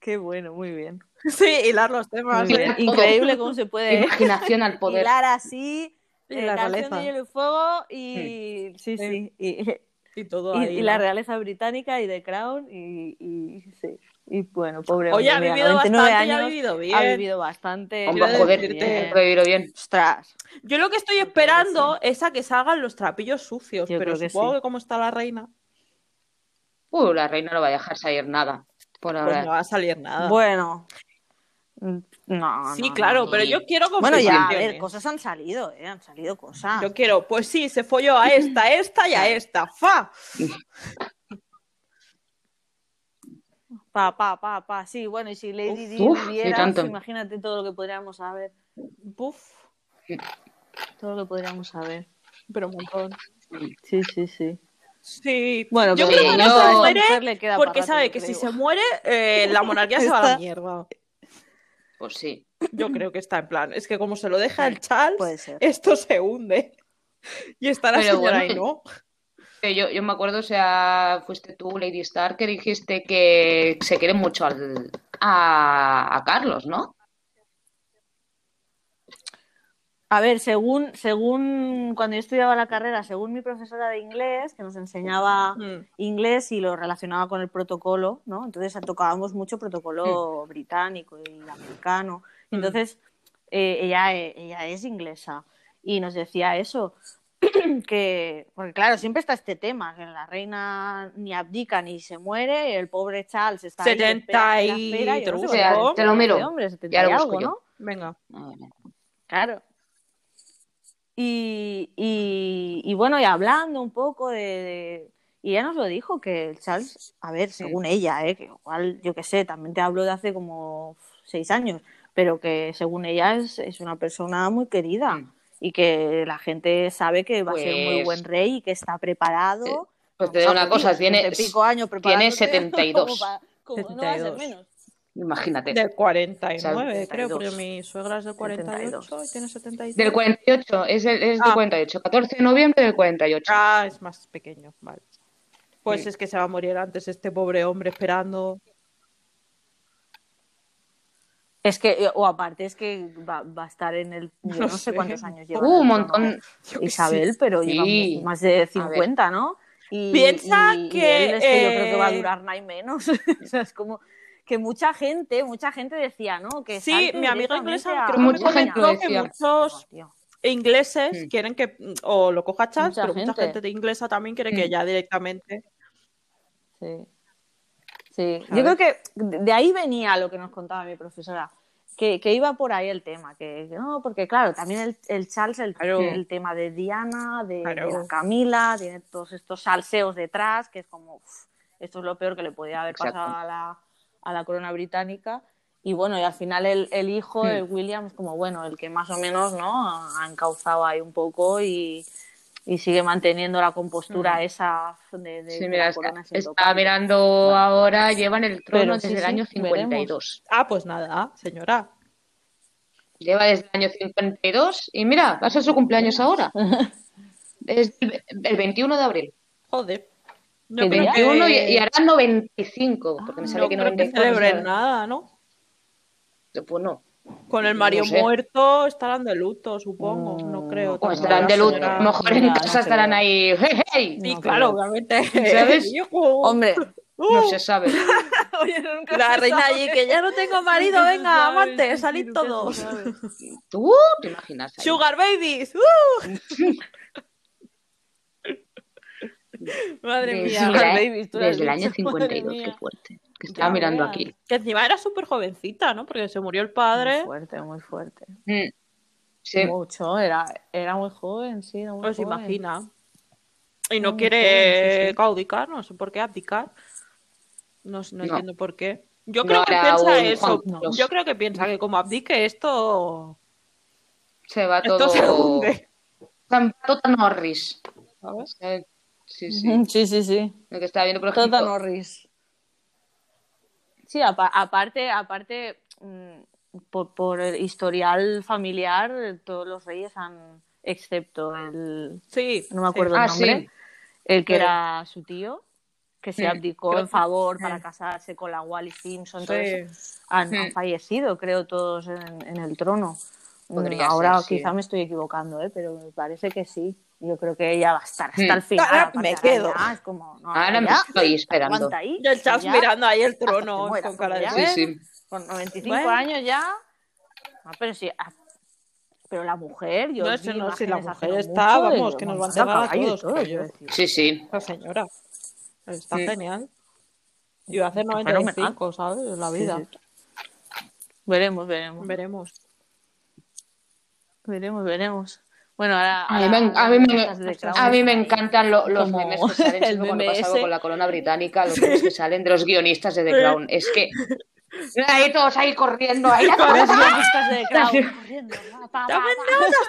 Qué bueno, muy bien. Sí, hilar los temas. ¿eh? Increíble cómo se puede Imaginación al poder. hilar así. Eh, la canción de hielo y fuego y sí, sí, Sí. y, Y todo y- ahí. y la ¿no? realeza británica y The Crown y, y sí. Y bueno, pobre Oye, ha hombre, mira, vivido 99 bastante y ha años, vivido bien. ha vivido bastante. Hombre, Quiero joder, decirte- he vivido bien. Ostras. Yo lo que estoy esperando es a que salgan los trapillos sucios, Yo pero que supongo sí. que como está la reina, Uh, la reina no va a dejar salir nada. Por pues ahora. no va a salir nada. Bueno. No, sí, no, claro, no. pero yo quiero Bueno, ya, a ver, cosas han salido, ¿eh? Han salido cosas. Yo quiero, pues sí, se folló a esta, a esta y a esta. ¡Fa! Pa, pa, pa, pa. Sí, bueno, y si Lady Di viviera, imagínate todo lo que podríamos saber. Buf, Todo lo que podríamos saber. pero un montón. Sí, sí, sí. Sí, Bueno, yo pero creo que no a se esta muere porque sabe que si se muere, eh, la monarquía se va a la mierda. Pues sí. Yo creo que está en plan. Es que como se lo deja el Charles, Puede ser. esto se hunde. Y está la señora bueno, ahí, ¿no? Yo, yo me acuerdo, o sea, fuiste tú, Lady Stark, que dijiste que se quiere mucho al, a, a Carlos, ¿no? A ver, según, según cuando yo estudiaba la carrera, según mi profesora de inglés, que nos enseñaba Mm. inglés y lo relacionaba con el protocolo, ¿no? Entonces tocábamos mucho protocolo británico y americano. Mm. Entonces, eh, ella, ella es inglesa y nos decía eso, que, porque claro, siempre está este tema, que la reina ni abdica ni se muere, el pobre Charles está ahí, 70 espera, espera, y espera, yo no sé. Te lo miro. hombre, 70 Ya lo y busco algo, yo. ¿no? Venga. Claro. Y, y, y bueno, y hablando un poco de, de- Y ella nos lo dijo, que el Charles, a ver, según ella, ¿eh? que igual, yo qué sé, también te hablo de hace como seis años, pero que según ella es, es una persona muy querida Mm. y que la gente sabe que va a ser muy Pues- buen rey y que está preparado. Pues te digo una cosa, tiene, 70 y pico años tiene preparándote, 72. como pa- como no va a ser 72. menos. Imagínate. Del 49, ¿Sabes? creo, porque 72. mi suegra es del 48 72. y tiene 73. Del 48, es, el, es del Ah. 48. 14 de noviembre del 48. Ah, es más pequeño, vale. Pues Sí. es que se va a morir antes este pobre hombre esperando. Es que, eh, o aparte es que va, va a estar en el. Yo No no, sé cuántos años lleva. Uh, un montón. Isabel, sé. pero Sí. lleva más de 50, ¿no? Y, Piensa y- y que, él es que yo creo que va a eh, durar nada y menos. o sea, es como que mucha gente, mucha gente decía, ¿no? Que Sí, mi amiga inglesa a- creo que Mucha me gente comentó que decía. muchos ingleses Mm. quieren que o lo coja Charles, Mucha pero mucha gente. de inglesa también quiere que ya directamente. Sí. Sí, ¿Sabes? yo creo que de ahí venía lo que nos contaba mi profesora, que, que iba por ahí el tema, que, no, porque claro, también el, el Charles, el, Claro. el tema de Diana, de, de Claro. la Camila, tiene todos estos salseos detrás, que es como, uf, esto es lo peor que le podía haber Exacto. pasado a la, a la corona británica. y bueno, y al final el, el hijo, el William, es como, bueno, el que más o menos, ¿no? Ha encauzado ahí un poco y, y sigue manteniendo la compostura esa de, de- Sí, de mira, la está, corona mirando ahora, llevan el trono Pero desde sí, el año veremos. 52. Ah, pues nada, señora. Lleva desde el año 52 y mira, va a ser su cumpleaños ahora. Es el, el 21 de abril. Joder. No ¿Qué creo que, 21 y, y hará 95, porque me no sale que creo que 94. celebren nada, ¿no? Pues no. Con el No Mario sé. muerto estarán de luto, supongo. No creo. O Pues estarán de luto. A lo mejor en casa no estarán creo. ahí. ¡Hey, hey! Sí, No claro, creo. obviamente. ¿Sabes? Hombre, No se sabe. Oye, nunca La se reina sabe. allí, que ya no tengo marido, venga, sí, salid todos. ¿Tú te imaginas? ahí? Sugar babies. ¡uh! Madre Desde, mía. La- has desde el año dicho, madre 52, qué fuerte. Que estaba Ya mirando aquí. Que encima era súper jovencita, ¿no? Porque se murió el Muy padre. fuerte, muy fuerte. Mm. Sí. Mucho, era, era muy joven, sí, era muy Pues joven. imagina. Y no Muy quiere joven, sí, sí. claudicar, no sé por qué abdicar. No, no No. entiendo por qué. Yo No creo que piensa un eso. Juan. Yo creo que piensa que como abdique esto, Se va esto todo. se hunde. Tan- Tota Norris. ¿sabes? Sí, sí. Sí, sí, sí. Lo que estaba viendo, por ejemplo. Tota Norris. Sí, apa- aparte, aparte mm, por, por el historial familiar, todos los reyes han, excepto el, Sí. no me sí. acuerdo Ah, el nombre, sí. el que Pero- era su tío, que se abdicó en favor para casarse con la Wally Simpson. Sí. Entonces, han, han fallecido, creo, todos en, en el trono. Podría Ahora ser, sí. quizá me estoy equivocando, ¿eh? pero me parece que sí. Yo creo que ella va a estar hasta Mm. el final. Ahora me quedo. ya es como, no, Ahora me ya, estoy ahí esperando. ahí, Y el Charles ya, mirando ahí el hasta trono que muera, con cara de ya- Sí, sí. Con 95 Bueno. años ya. Ah, pero sí. ah, pero la mujer, yo No, eso no, si la mujer no está, mucho vamos, que nos va a enterrar a todos, todo, yo. Sí, sí. La señora. Está Sí. genial. Y va a hacer Fenomenal. 95, ¿sabes? La Sí, vida. sí. Veremos, veremos. Veremos. Veremos, veremos. Bueno, ahora. A mí me, ahora a mí me, Crown a mí me encantan lo- los memes que salen el cuando pasa algo con la corona británica, los memes que salen de los guionistas de The Crown. Es que ahí todos ahí corriendo, ahí Los guionistas de Crown corriendo. pa, pa, ¡Tomen notas,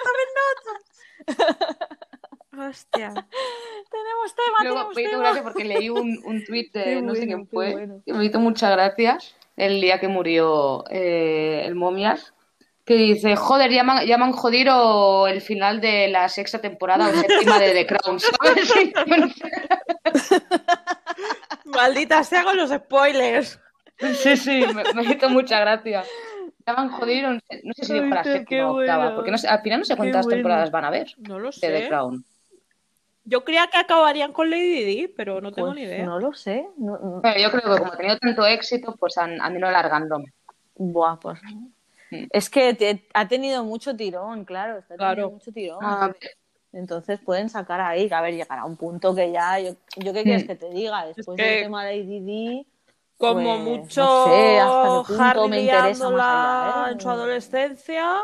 tomen notas! Hostia. Tenemos tema, Luego tenemos me hizo tema. gracia porque leí un, un tuit de Qué no sé quién fue, bueno. que me hizo muchas gracias el día que murió eh, el momias, que dice, joder, ya me, han- ya me han jodido el final de la sexta temporada o séptima de The Crown, ¿sabes? Maldita sea con los spoilers. Sí, sí, me, me hizo mucha gracia. Ya me han jodido, no sé, sé si dijo la séptima o octava, bueno. porque no sé, al final no sé cuántas bueno. temporadas van a ver No lo de The sé. Crown. Yo creía que acabarían con Lady Di, pero no tengo Pues ni idea. No lo sé. no- no- Pero yo creo que como ha tenido tanto éxito, pues han, han ido alargando. Buah, pues. Es que te- ha tenido mucho tirón, claro. Está teniendo Claro. mucho tirón. A ver, Entonces pueden sacar ahí, que a ver, llegará un punto que ya. Yo, yo qué quieres Mm. que te diga, después que- del tema de ADD. Como Pues, mucho no sé hasta punto Harry me interesa más liándola allá, ¿eh? en su adolescencia.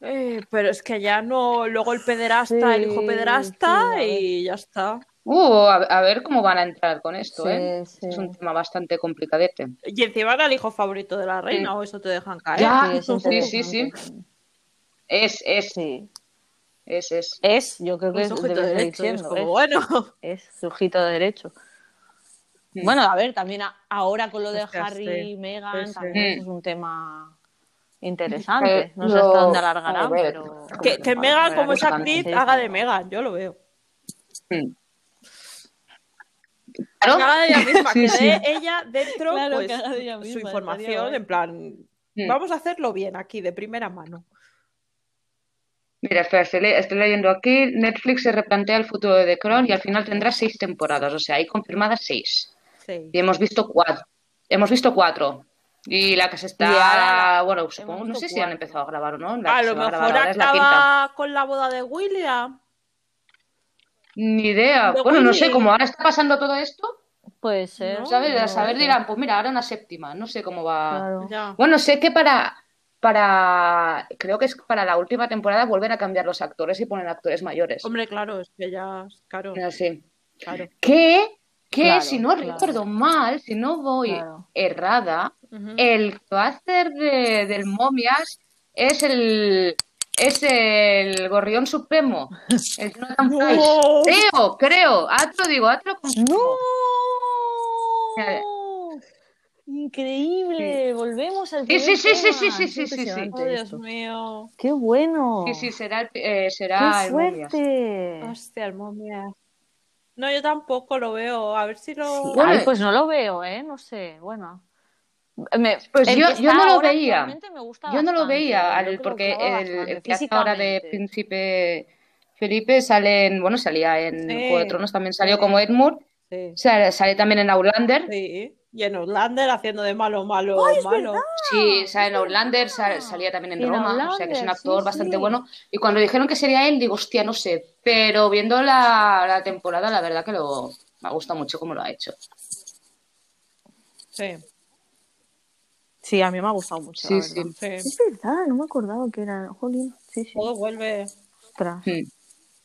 Eh, pero es que ya no. Luego el pederasta, el hijo pederasta, sí, y ya está. Uh, a, a ver cómo van a entrar con esto, Sí, ¿eh? sí. Es un tema bastante complicadete. Y encima era el hijo favorito de la reina, o eso te dejan caer. Ya, sí, sí, sí. Es, es, Sí. es, es. Es, yo creo que es, sujeto de derecho, es como, es. bueno. es sujito de derecho. Mm. Bueno, a ver, también a- ahora con lo de Hostia, Harry sí. y Meghan también es un tema interesante. Eh, No sé hasta dónde a alargarán, ver, pero... Que, que a como es actriz, haga de Megan, yo lo veo. Mm. Que Claro. ella misma, Sí, que sí. dé ella dentro Claro, pues, de ella su información, en plan, Mm. vamos a hacerlo bien aquí, de primera mano. Mira, espera, estoy, le- estoy leyendo aquí. Netflix se replantea el futuro de The Crown y al final tendrá seis temporadas. O sea, hay confirmadas seis. Sí. Y hemos visto cuatro. Hemos visto cuatro. Y la que se está. Ahora bueno, supongo, no sé si han empezado a grabar o no. La A lo mejor la acaba con la boda de William. Ni idea. De Bueno, no sé, como ahora está pasando todo esto, Puede ser. No, ¿sabes? no a saber dirán, pues mira, ahora una séptima. No sé cómo va. Claro. Bueno, sé que para. Para. Creo que es para la última temporada vuelven a cambiar los actores y ponen actores mayores. Hombre, claro, es que ya, claro, Así. claro. Que que Claro, si no claro. recuerdo mal, si no voy Claro. errada, el que va a hacer de, del momias es el es el gorrión supremo, el No. Creo, creo, lo digo, confirmo. ¡No! Increíble, volvemos al Sí, primer sí, sí, sí, tema. sí, sí, Qué sí, sí, sí. impresionante Oh, Dios mío. ¡Qué bueno! Sí, sí, será eh, será ¡Qué el momias. fuerte! Hostia, el momia. No, yo tampoco lo veo. A ver si lo. Sí, Bueno, ay, pues no lo veo, ¿eh? No sé, bueno. Me- Pues yo- yo no lo veía. actualmente me gusta Yo no lo veía, al- porque el, el que hace ahora de príncipe Felipe sale en, bueno, salía en Sí. Juego de Tronos, también salió Sí. como Edmund, Sí. sale, sale también en Outlander, Sí. Y en Outlander haciendo de malo, malo, malo. sí, sale en Outlander, sal- salía también en Roma, o sea que es un actor sí, bastante sí. bueno. Y cuando dijeron que sería él, digo, hostia, no sé, pero viendo la, la temporada, la verdad que lo, me gusta mucho cómo lo ha hecho. Sí, Sí, a mí me ha gustado mucho. Sí, la sí. sí. Es verdad, no me acordaba que era. Jolín, sí, sí. Todo vuelve. Ostras. Mm.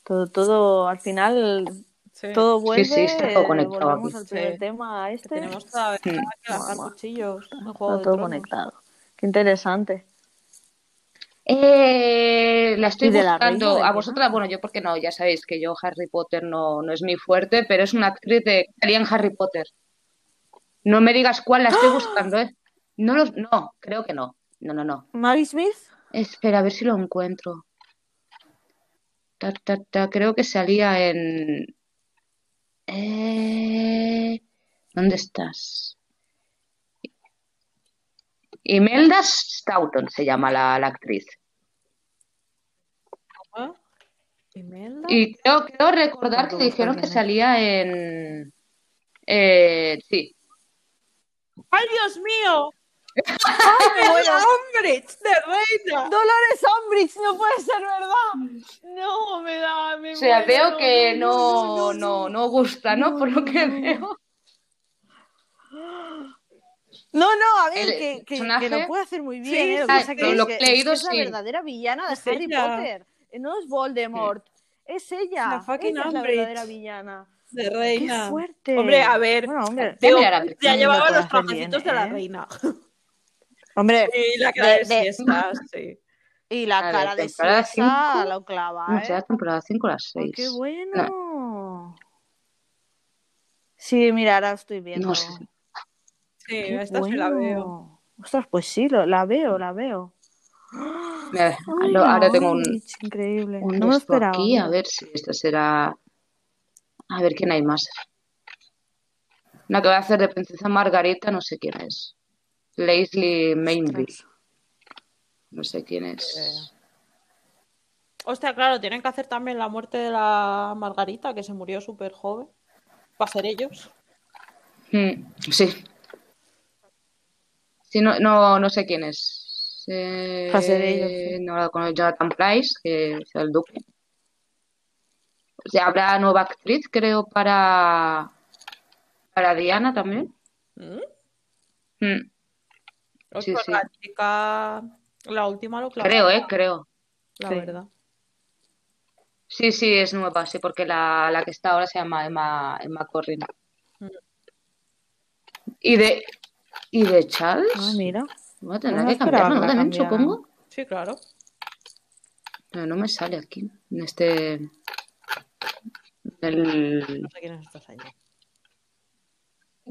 Todo, todo, al final, Sí. todo vuelve. sí, está todo conectado volvemos aquí. al primer Sí. tema Que este. tenemos todavía que lanzar Mamá. cuchillos Está todo Tronos. conectado. Qué interesante. Eh, la estoy ¿Y de la buscando. A vosotras, bueno, yo porque no, ya sabéis que yo Harry Potter no, no es mi fuerte, pero es una actriz de que salía en Harry Potter. No me digas cuál la estoy buscando, ¿eh? No los, no, creo que no. No, no, no. Maggie Smith. Espera, a ver si lo encuentro. Ta, ta, ta, creo que salía en. Eh, ¿Dónde estás? Imelda Staunton se llama la, la actriz. ¿Ah? Imelda. Y creo, creo recordar que dijeron que salía en. Eh, sí. ¡Ay, Dios mío! ¡Imelda Umbridge, de reina! Dolores Umbridge, no puede ser verdad. No, me da. Me O sea, muero, veo que no, no, no, no gusta, ¿no? Por lo que veo. No, no, a ver, que, que, personaje- que lo puede hacer muy bien. Sí, ¿eh? Lo sí, que sí. que es Lo que- leído, es que es sí. la verdadera villana de Es Harry ella. Potter. Eh, No es Voldemort, es ella. La fucking ella es la verdadera villana. De ¡Qué reina. fuerte! Hombre, a ver. Bueno, hombre, llevaba puede los trajecitos bien, de la ¿eh? reina. Hombre, Y la cara de, De- de- siestas, sí. y la A ver, cara de temporada cinco. lo clava, No ¿eh? sé, la temporada 5 o la Ay, 6. ¡Qué bueno! Sí, mira, ahora estoy viendo. No sé. Sí, ¡Qué esta sí la veo. bueno! Ostras, pues sí, lo- la veo, la veo. Mira, Ay, lo- ahora tengo un, increíble. un no me esperaba. aquí, a mira. ver si esta será. A ver quién hay más. La que va a hacer de Princesa Margarita, no sé quién es. Leslie Mainville, Ostras. no sé quién es. Hostia, claro, tienen que hacer también la muerte de la Margarita, que se murió súper joven. Va a ser ellos. Mm, sí. Sí, no, no, no sé quién es. Eh, Va a ser ellos, sí. No la conozco, Jonathan Price, que es el duque. O sea, habrá nueva actriz, creo, para, para Diana también. ¿Mm? Mm, Sí, sí. la chica, la última lo clavó, creo, ¿eh? Creo. la Sí. verdad. Sí, sí, es nueva, sí, porque la, la que está ahora se llama Emma, Emma Corrin. Mm. ¿Y de, y de Charles? Ah, mira. Tendrá No me que cambiarlo, ¿no? También, supongo. Sí, claro. Pero no me sale aquí, en este... el... No sé quién es esta señora. Ti, ti, ti, ti.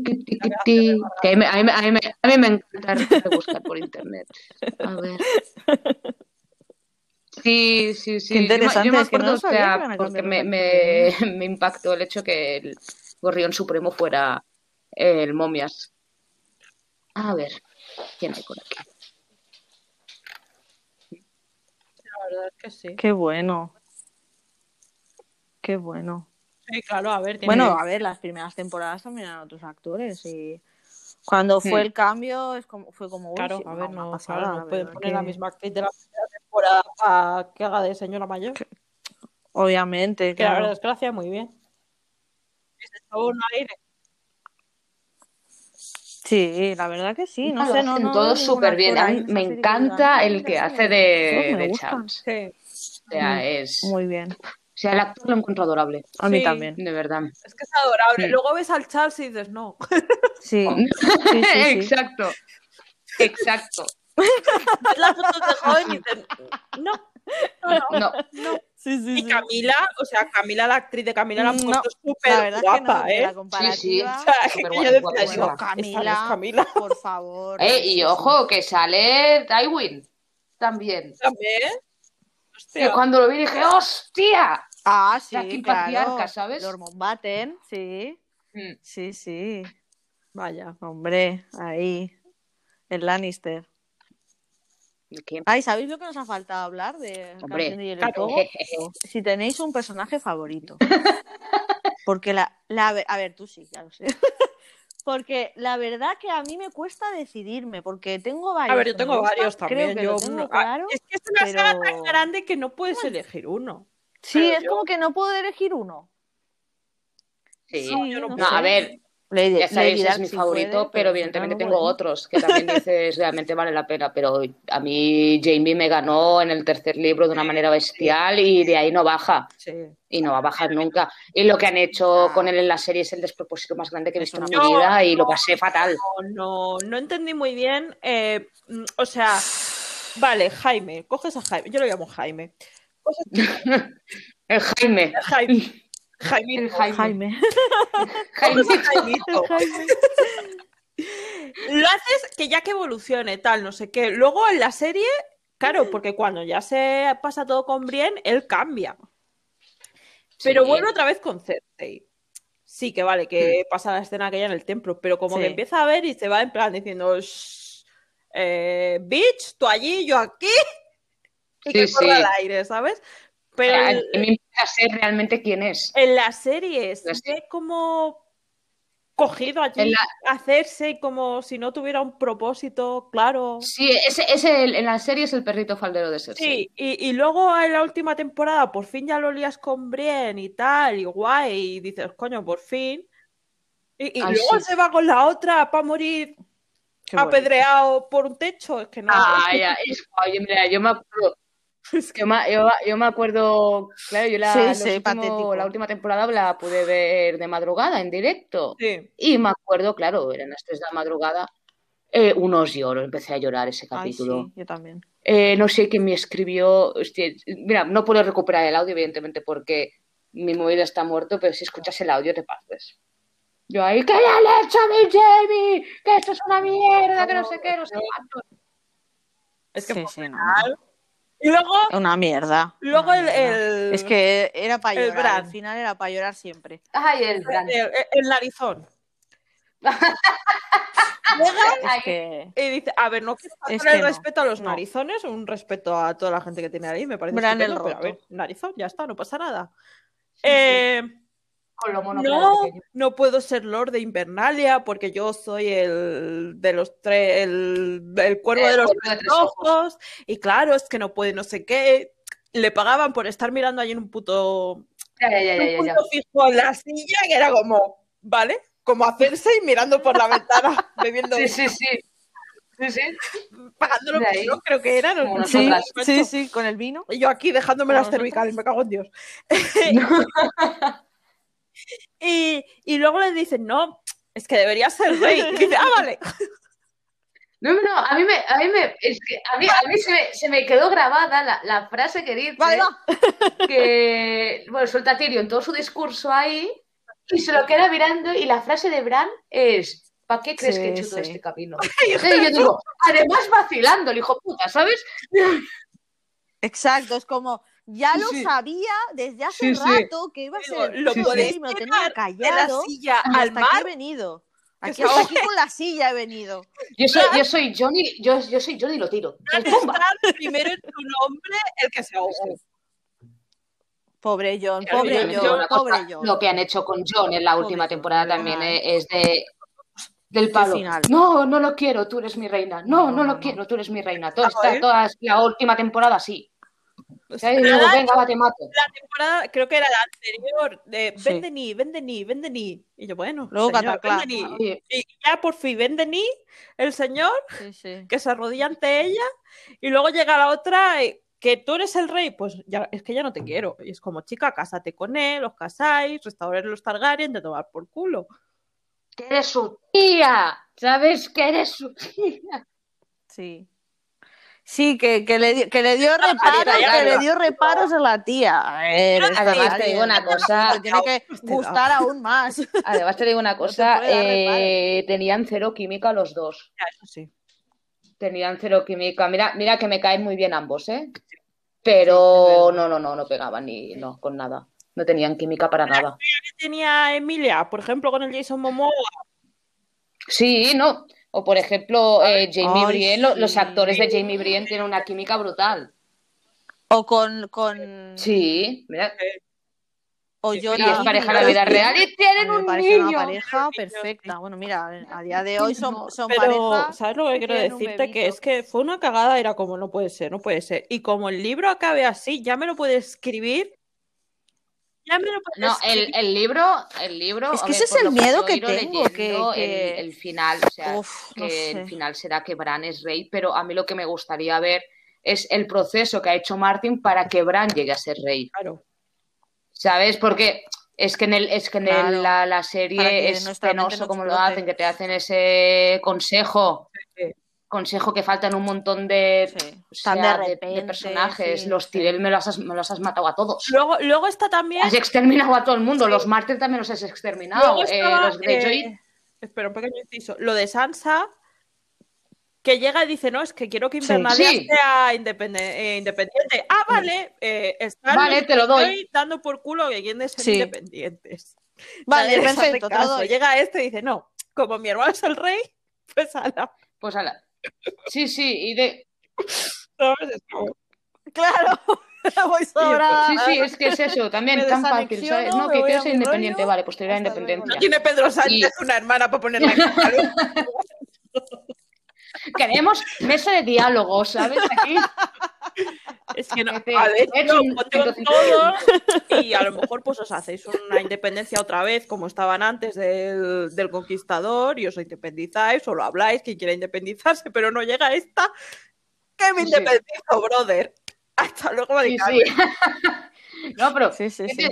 Que a mí, me- a, mí, me- a, mí, me- a mí me encanta buscar por internet. A ver. Sí, sí, sí. Qué Yo me- interesante, yo me es que no acuerdo, o sabía sea, porque me, me, me impactó el hecho que el Gorrión Supremo fuera el Momias. A ver, ¿quién hay por aquí? La verdad es que sí. Qué bueno. Qué bueno. Sí, claro, a ver. tiene- Bueno, a ver, las primeras temporadas también eran otros actores y cuando fue el cambio es como, fue como uy, Claro, sí, a ver, no, pasada, claro, la no pueden poner la que- misma actriz de la primera temporada que haga de señora mayor. Que Obviamente, la claro. verdad es que lo hacía muy bien. Echó un aire. Sí, la verdad que sí, no sé, no, hacen súper bien. A mí me que encanta el "Mira, que hace de, de gustan". Charles. Sí. O sea, es... Muy bien. Sí, sea, el actor lo encuentro adorable. A mí Sí. también. De verdad. Es que es adorable. Sí. Luego ves al Charles y dices, no. Sí. sí, sí, sí. Exacto. Exacto. Ves las fotos de joven y dices, no. No, no. No. Sí, sí, Y sí. Camila, o sea, Camila, la actriz de Camila, la han No, puesto La súper verdad es que no, guapa, ¿eh? la comparativa. O yo guapa, decía, guapa, no es Camila, Camila. por favor. Eh, Sí, y sí, ojo, que sale Tywin también. También. Que cuando lo vi dije, ¡hostia! Ah, sí, claro. patriarca, ¿sabes? Lord Mountbatten, sí. Mm. Sí, sí. Vaya. Hombre, ahí. El Lannister. ¿Qué? Ay, ¿sabéis lo que nos ha faltado hablar de Hombre, Canción de Hielo y claro. Fuego? Si tenéis un personaje favorito. Porque la, la... A ver, tú sí, ya lo sé. Porque la verdad que a mí me cuesta decidirme, porque tengo varios. A ver, yo tengo varios también. Creo que yo lo tengo uno- claro. Ah, Es que es una saga pero- tan grande que no puedes elegir uno. Sí, pero es yo- como que no puedo elegir uno. Sí. Sí, yo no no a ver, Lady, ya sabéis, Lady es Dark mi favorito, puede, pero evidentemente tengo bueno. otros que también dices realmente vale la pena. Pero a mí Jamie me ganó en el tercer libro de una manera bestial y de ahí no baja. Sí. Y no va a bajar nunca. Y lo que han hecho Ah. con él en la serie es el despropósito más grande que he visto en mi vida y No, lo pasé fatal. No, no, no entendí muy bien. eh, mm, o sea, vale, Jaime, coges a Jaime. Yo lo llamo Jaime. Coges El Jaime. Jaime. Jaime. El Jaime. Jaime. Jaime. Jaimito. Lo haces que ya que evolucione, tal, no sé qué. Luego en la serie, claro, porque cuando ya se pasa todo con Brienne, él cambia. Pero Sí. vuelve otra vez con Cersei. Sí, que vale, que pasa la escena aquella en el templo, pero como Sí. que empieza a ver y se va en plan diciendo, "Shh, eh, bitch, tú allí, yo aquí, y Sí, que sí. corra al aire, ¿sabes? Pero A mí me ser realmente quién es. en la serie se La serie. ve como cogido allí la- hacerse como si no tuviera un propósito claro. Sí, ese, ese en la serie es el perrito faldero de Cersei. Sí, y, y luego en la última temporada por fin ya lo lías con Brienne y tal, y guay, y dices, coño, por fin. Y, y Ay, luego sí. se va con la otra para morir Qué bonito. apedreado por un techo. Es que no. Ah, ya, es, oye, mira, yo me acuerdo, yo me, yo, yo me acuerdo, claro, yo la, Sí, los sí, últimos- patético. la última temporada la pude ver de madrugada, en directo. Sí. Y me acuerdo, claro, eran las 3 de la madrugada, eh, unos lloros, empecé a llorar ese Ay, capítulo. sí, yo también. Eh, no sé quién me escribió, hostia, mira, no puedo recuperar el audio, evidentemente, porque mi móvil está muerto, pero si escuchas el audio te partes. Yo ahí, ¿qué le han hecho a mi Jamie? Que esto es una mierda, que no sé qué, no sé cuánto. Es que Sí, sí, no. Y luego, Una mierda. luego una el, mierda. el- Es que era para llorar. Al final era para llorar siempre. Ay, el el, el narizón. Es que. Y dice, a ver, no quiero Es faltar el no, respeto a los narizones, un respeto a toda la gente que tiene ahí, me parece Bran el estupendo, pero a roto. ver, narizón, ya está, no pasa nada. Eh, Con lo mono no, no puedo ser Lord de Invernalia porque yo soy el de los tres, el, el cuervo El de los tres ojos, y claro, es que no puede no sé qué. Le pagaban por estar mirando allí en un puto, Ya, ya, ya, en un ya, ya. punto fijo en la silla, que era como, ¿vale? Como hacerse y mirando por la ventana, bebiendo Sí, sí, sí. Sí, sí. pagándolo no creo que era. no- Sí, sí, sí, con el vino. Y yo aquí dejándome las cervicales, me cago en Dios. y, y luego le dicen, no, es que debería ser rey. Y dice, ah, vale. No, no, a mí me, a mí me, es que a mí, a mí se, me, se me quedó grabada la, la frase que dice Vale, va. que, bueno, suelta Tyrion todo su discurso ahí y se lo queda mirando y la frase de Bran es, ¿para qué crees Sí, que he hecho todo sí. este camino? Y yo digo, además vacilando, el hijo puta, ¿sabes? Exacto, es como. Ya lo Sí. sabía desde hace Sí, sí. rato que iba a ser. lo podéis me lo tenía de la callado. silla y al hasta aquí he mar. venido. que Aquí, hasta aquí con la silla he venido. Yo soy, yo soy Johnny, yo, yo soy Johnny y lo tiro. Primero en tu nombre el que se ahogó. Pobre John, pobre John, cosa, pobre John. Lo que han hecho con John en la última John, temporada también eh, es de del palo. final. No, no lo quiero, tú eres mi reina. No, No, no, no, lo no. quiero, tú eres mi reina. Esta- toda la última temporada sí. La- venga, va, te mato. la temporada, creo que era la anterior, de Sí. vende ni, vende ni, vende ni. Y yo, bueno, Luego señor, vende ni. Y ya por fin vende ni el señor Sí, sí. que se arrodilla ante ella y luego llega la otra y que tú eres el rey, pues ya, es que ya no te quiero. Y es como, chica, cásate con él, os casáis, restaurar los Targaryen, de tomar por culo. Que eres su tía, ¿sabes? Que eres su tía. Sí. Sí, que, que, le, que le dio reparos, que le dio reparos a la tía. A ver, además te digo una cosa. tiene que gustar aún más. Además te digo una cosa, eh, tenían cero química los dos. Ya, eso sí. Tenían cero química. Mira, mira que me caen muy bien ambos, ¿eh? Pero no, no, no, no pegaban ni no, con nada. No tenían química para nada. ¿Qué tenía Emilia, por ejemplo, con el Jason Momoa? Sí, no. O por ejemplo, eh, Jamie Brienne, lo- los actores de Jamie Brienne tienen una química brutal. O con, con Sí, mira, o yo y es pareja en la vida real y tienen me un parece niño. una pareja perfecta. Bueno, mira, a día de hoy son, son Pero, pareja. ¿sabes lo que quiero decirte? Que es que fue una cagada, era como, no puede ser, no puede ser. Y como el libro acabe así, ya me lo puede escribir. Ya me lo puede No, el, libro, el libro. Es que ver, ese es el miedo que tengo, que- leyendo que- El, el final, o sea, Uf, no que sé. el final será que Bran es rey, pero a mí lo que me gustaría ver es el proceso que ha hecho Martin para que Bran llegue a ser rey. Claro. ¿Sabes? Porque es que en el, es que en el- la, serie que es penoso no como lo hacen, que te hacen ese consejo, Sí. Consejo que faltan un montón de, Sí, o de personajes. sí, Los sí. Tyrell me los has, me los has matado a todos. Luego, luego está también. Has exterminado a todo el mundo. Sí. Los Martyr también los has exterminado. Luego Eh, los Greyjoy. eh, espera, un pequeño inciso. Lo de Sansa, que llega y dice, no, es que quiero que. Invernalia Sí. sea independe- eh, independiente. Ah, vale, eh, están Vale, los te lo doy. Dando por culo que quieren ser Sí. independientes. Vale, perfecto, te lo caso. doy. Llega este y dice, no, como mi hermano es el rey, pues ala. Pues ala. Sí, sí, y de. Claro, voy sobrada. Sí, sí, es que es eso. También Me tan fácil, ¿sabes? No, que quiero ser independiente. rollo. Vale, pues te doy la independencia. No tiene Pedro Sánchez una hermana para ponerla en. Queremos mesa de diálogo, ¿sabes? Aquí. Es que no, a ver, vete no, un ponte con 150. todo y a lo mejor pues os hacéis una independencia otra vez como estaban antes del, del conquistador y os independizáis o lo habláis, quien quiera independizarse, pero no llega esta, que me Sí. independizo, brother. Hasta luego, Sí, sí. No, pero Sí, sí, sí.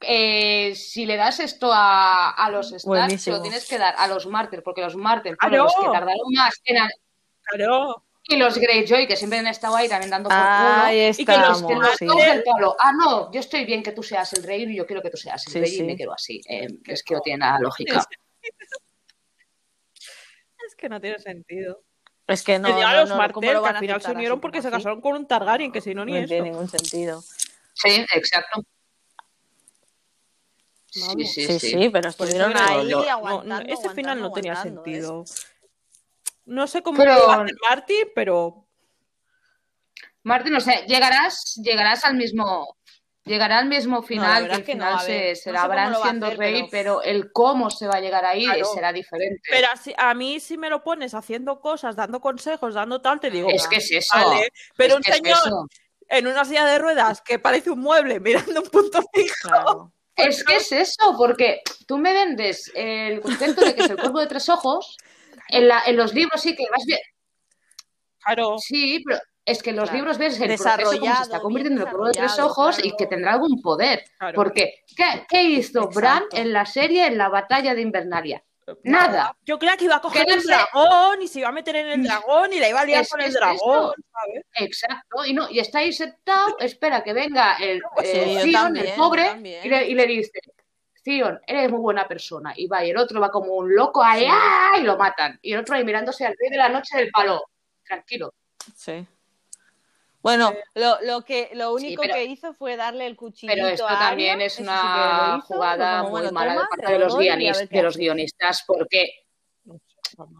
Eh, si le das esto a, a los Buenísimo. lo tienes que dar a los Mártir, porque los ¡Ah, fueron los no! que tardaron más en a- Claro. y los Greyjoy, que siempre han estado ahí también dando por Ahí culo. Y que los, que los sí. dos del palo, ah, no, yo estoy bien que tú seas el rey y yo quiero que tú seas el Sí, rey sí. y me quiero así. Eh, es que no tiene nada lógica. Es que no tiene sentido. Es que no, a los no, Martel, ¿cómo lo que al final se unieron porque se casaron con un Targaryen, que si no, ni No eso. tiene ningún sentido. Sí, exacto. Vamos. Sí, sí, Sí, sí. pero Por eso estuvieron ahí no, aguantando. no, ese final no aguantando, tenía sentido. No sé cómo Pero- lo Marty, pero Martín, o sea, llegarás, llegarás al mismo, llegará al mismo final, verdad que es que al no, final se, no será sé cómo Bran lo va a siendo hacer, rey, pero- pero... el cómo se va a llegar ahí Claro. será diferente. Pero así, a mí si me lo pones haciendo cosas, dando consejos, dando tal, te digo, es que es eso. vale, pero es un es señor en una silla de ruedas que parece un mueble mirando un punto fijo. Claro. Es que es eso, porque tú me vendes el concepto de que es el cuervo de tres ojos. En, la- en los libros sí que vas bien. Claro, Sí, pero es que en los Claro. libros ves el proceso cómo se está convirtiendo en el cuervo de tres ojos y que tendrá algún poder. claro. Porque, ¿qué, qué hizo Bran en la serie en la batalla de Invernalia? Nada. Yo creía que iba a coger el dragón y se iba a meter en el dragón y la iba a liar Es con el es dragón. ¿sabes? Exacto, y no, y está ahí sentado, espera que venga el Pues sí, eh, también, el pobre, y le, y le dice, Theon, eres muy buena persona. Y va, y el otro va como un loco ahí, Sí. ¡ah! y lo matan. Y el otro ahí mirándose al rey de la noche del palo. Tranquilo. Sí. Bueno, lo, lo que lo único pero- que hizo fue darle el cuchillito Pero esto a también es sí una que hizo, jugada como, muy bueno, mala toma, de parte te de lo los, doy y a guionis- ver qué de los guionistas, porque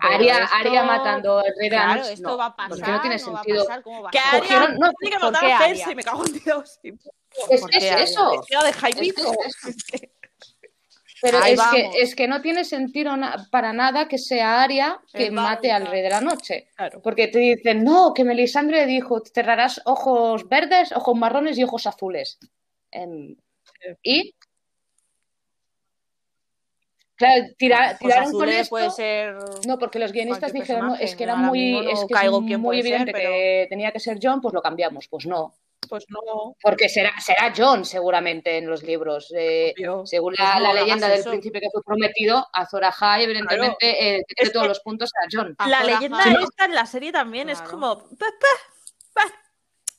Aria, esto- Aria matando de la Claro, esto no, va a pasar, porque no tiene va a sentido. pasar, ¿cómo va a Que ser? Aria no, tiene que ¿por matar qué a? Cersei, me cago en Dios. Es ¿Por que es eso. Vestida de Jaimito. Es que es Pero Ahí es que, es que no tiene sentido na- para nada que sea Aria que Es mate al rey de la noche. Claro. Porque te dicen, no, que Melisandre dijo, cerrarás ojos verdes, ojos marrones y ojos azules. Em, ¿Y? Claro, tira- tiraron con azules esto. puede ser. No, porque los guionistas dijeron, no, es que era muy, es que es muy ser, evidente pero- que tenía que ser John, pues lo cambiamos. Pues no, Pues no. porque será, será John seguramente en los libros. eh, según Pues la, no, la hagas leyenda del eso. príncipe que fue prometido a Zora High, evidentemente, eh, Es tiene que- todos los puntos a John. La leyenda High. esta en la serie también es Claro. como. pa, pa, pa,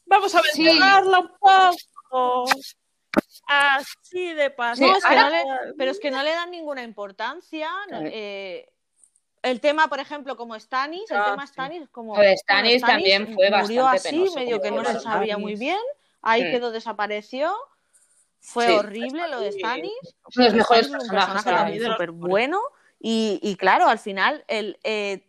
Vamos a Sí. mencionarla un poco. Así de paso. Sí, No, es que ahora- no le- pero es que no le dan ninguna importancia. Sí. eh, el tema, por ejemplo, como Stannis, el Ah, tema sí. Stannis, como. Lo de Stannis bueno, también fue murió bastante así, penoso, medio que no se sabía muy bien. Ahí Mm. quedó, desapareció. Fue Sí. horrible lo de Stannis. Uno de los mejores un personajes personaje súper bueno. Y, y claro, al final, el, eh,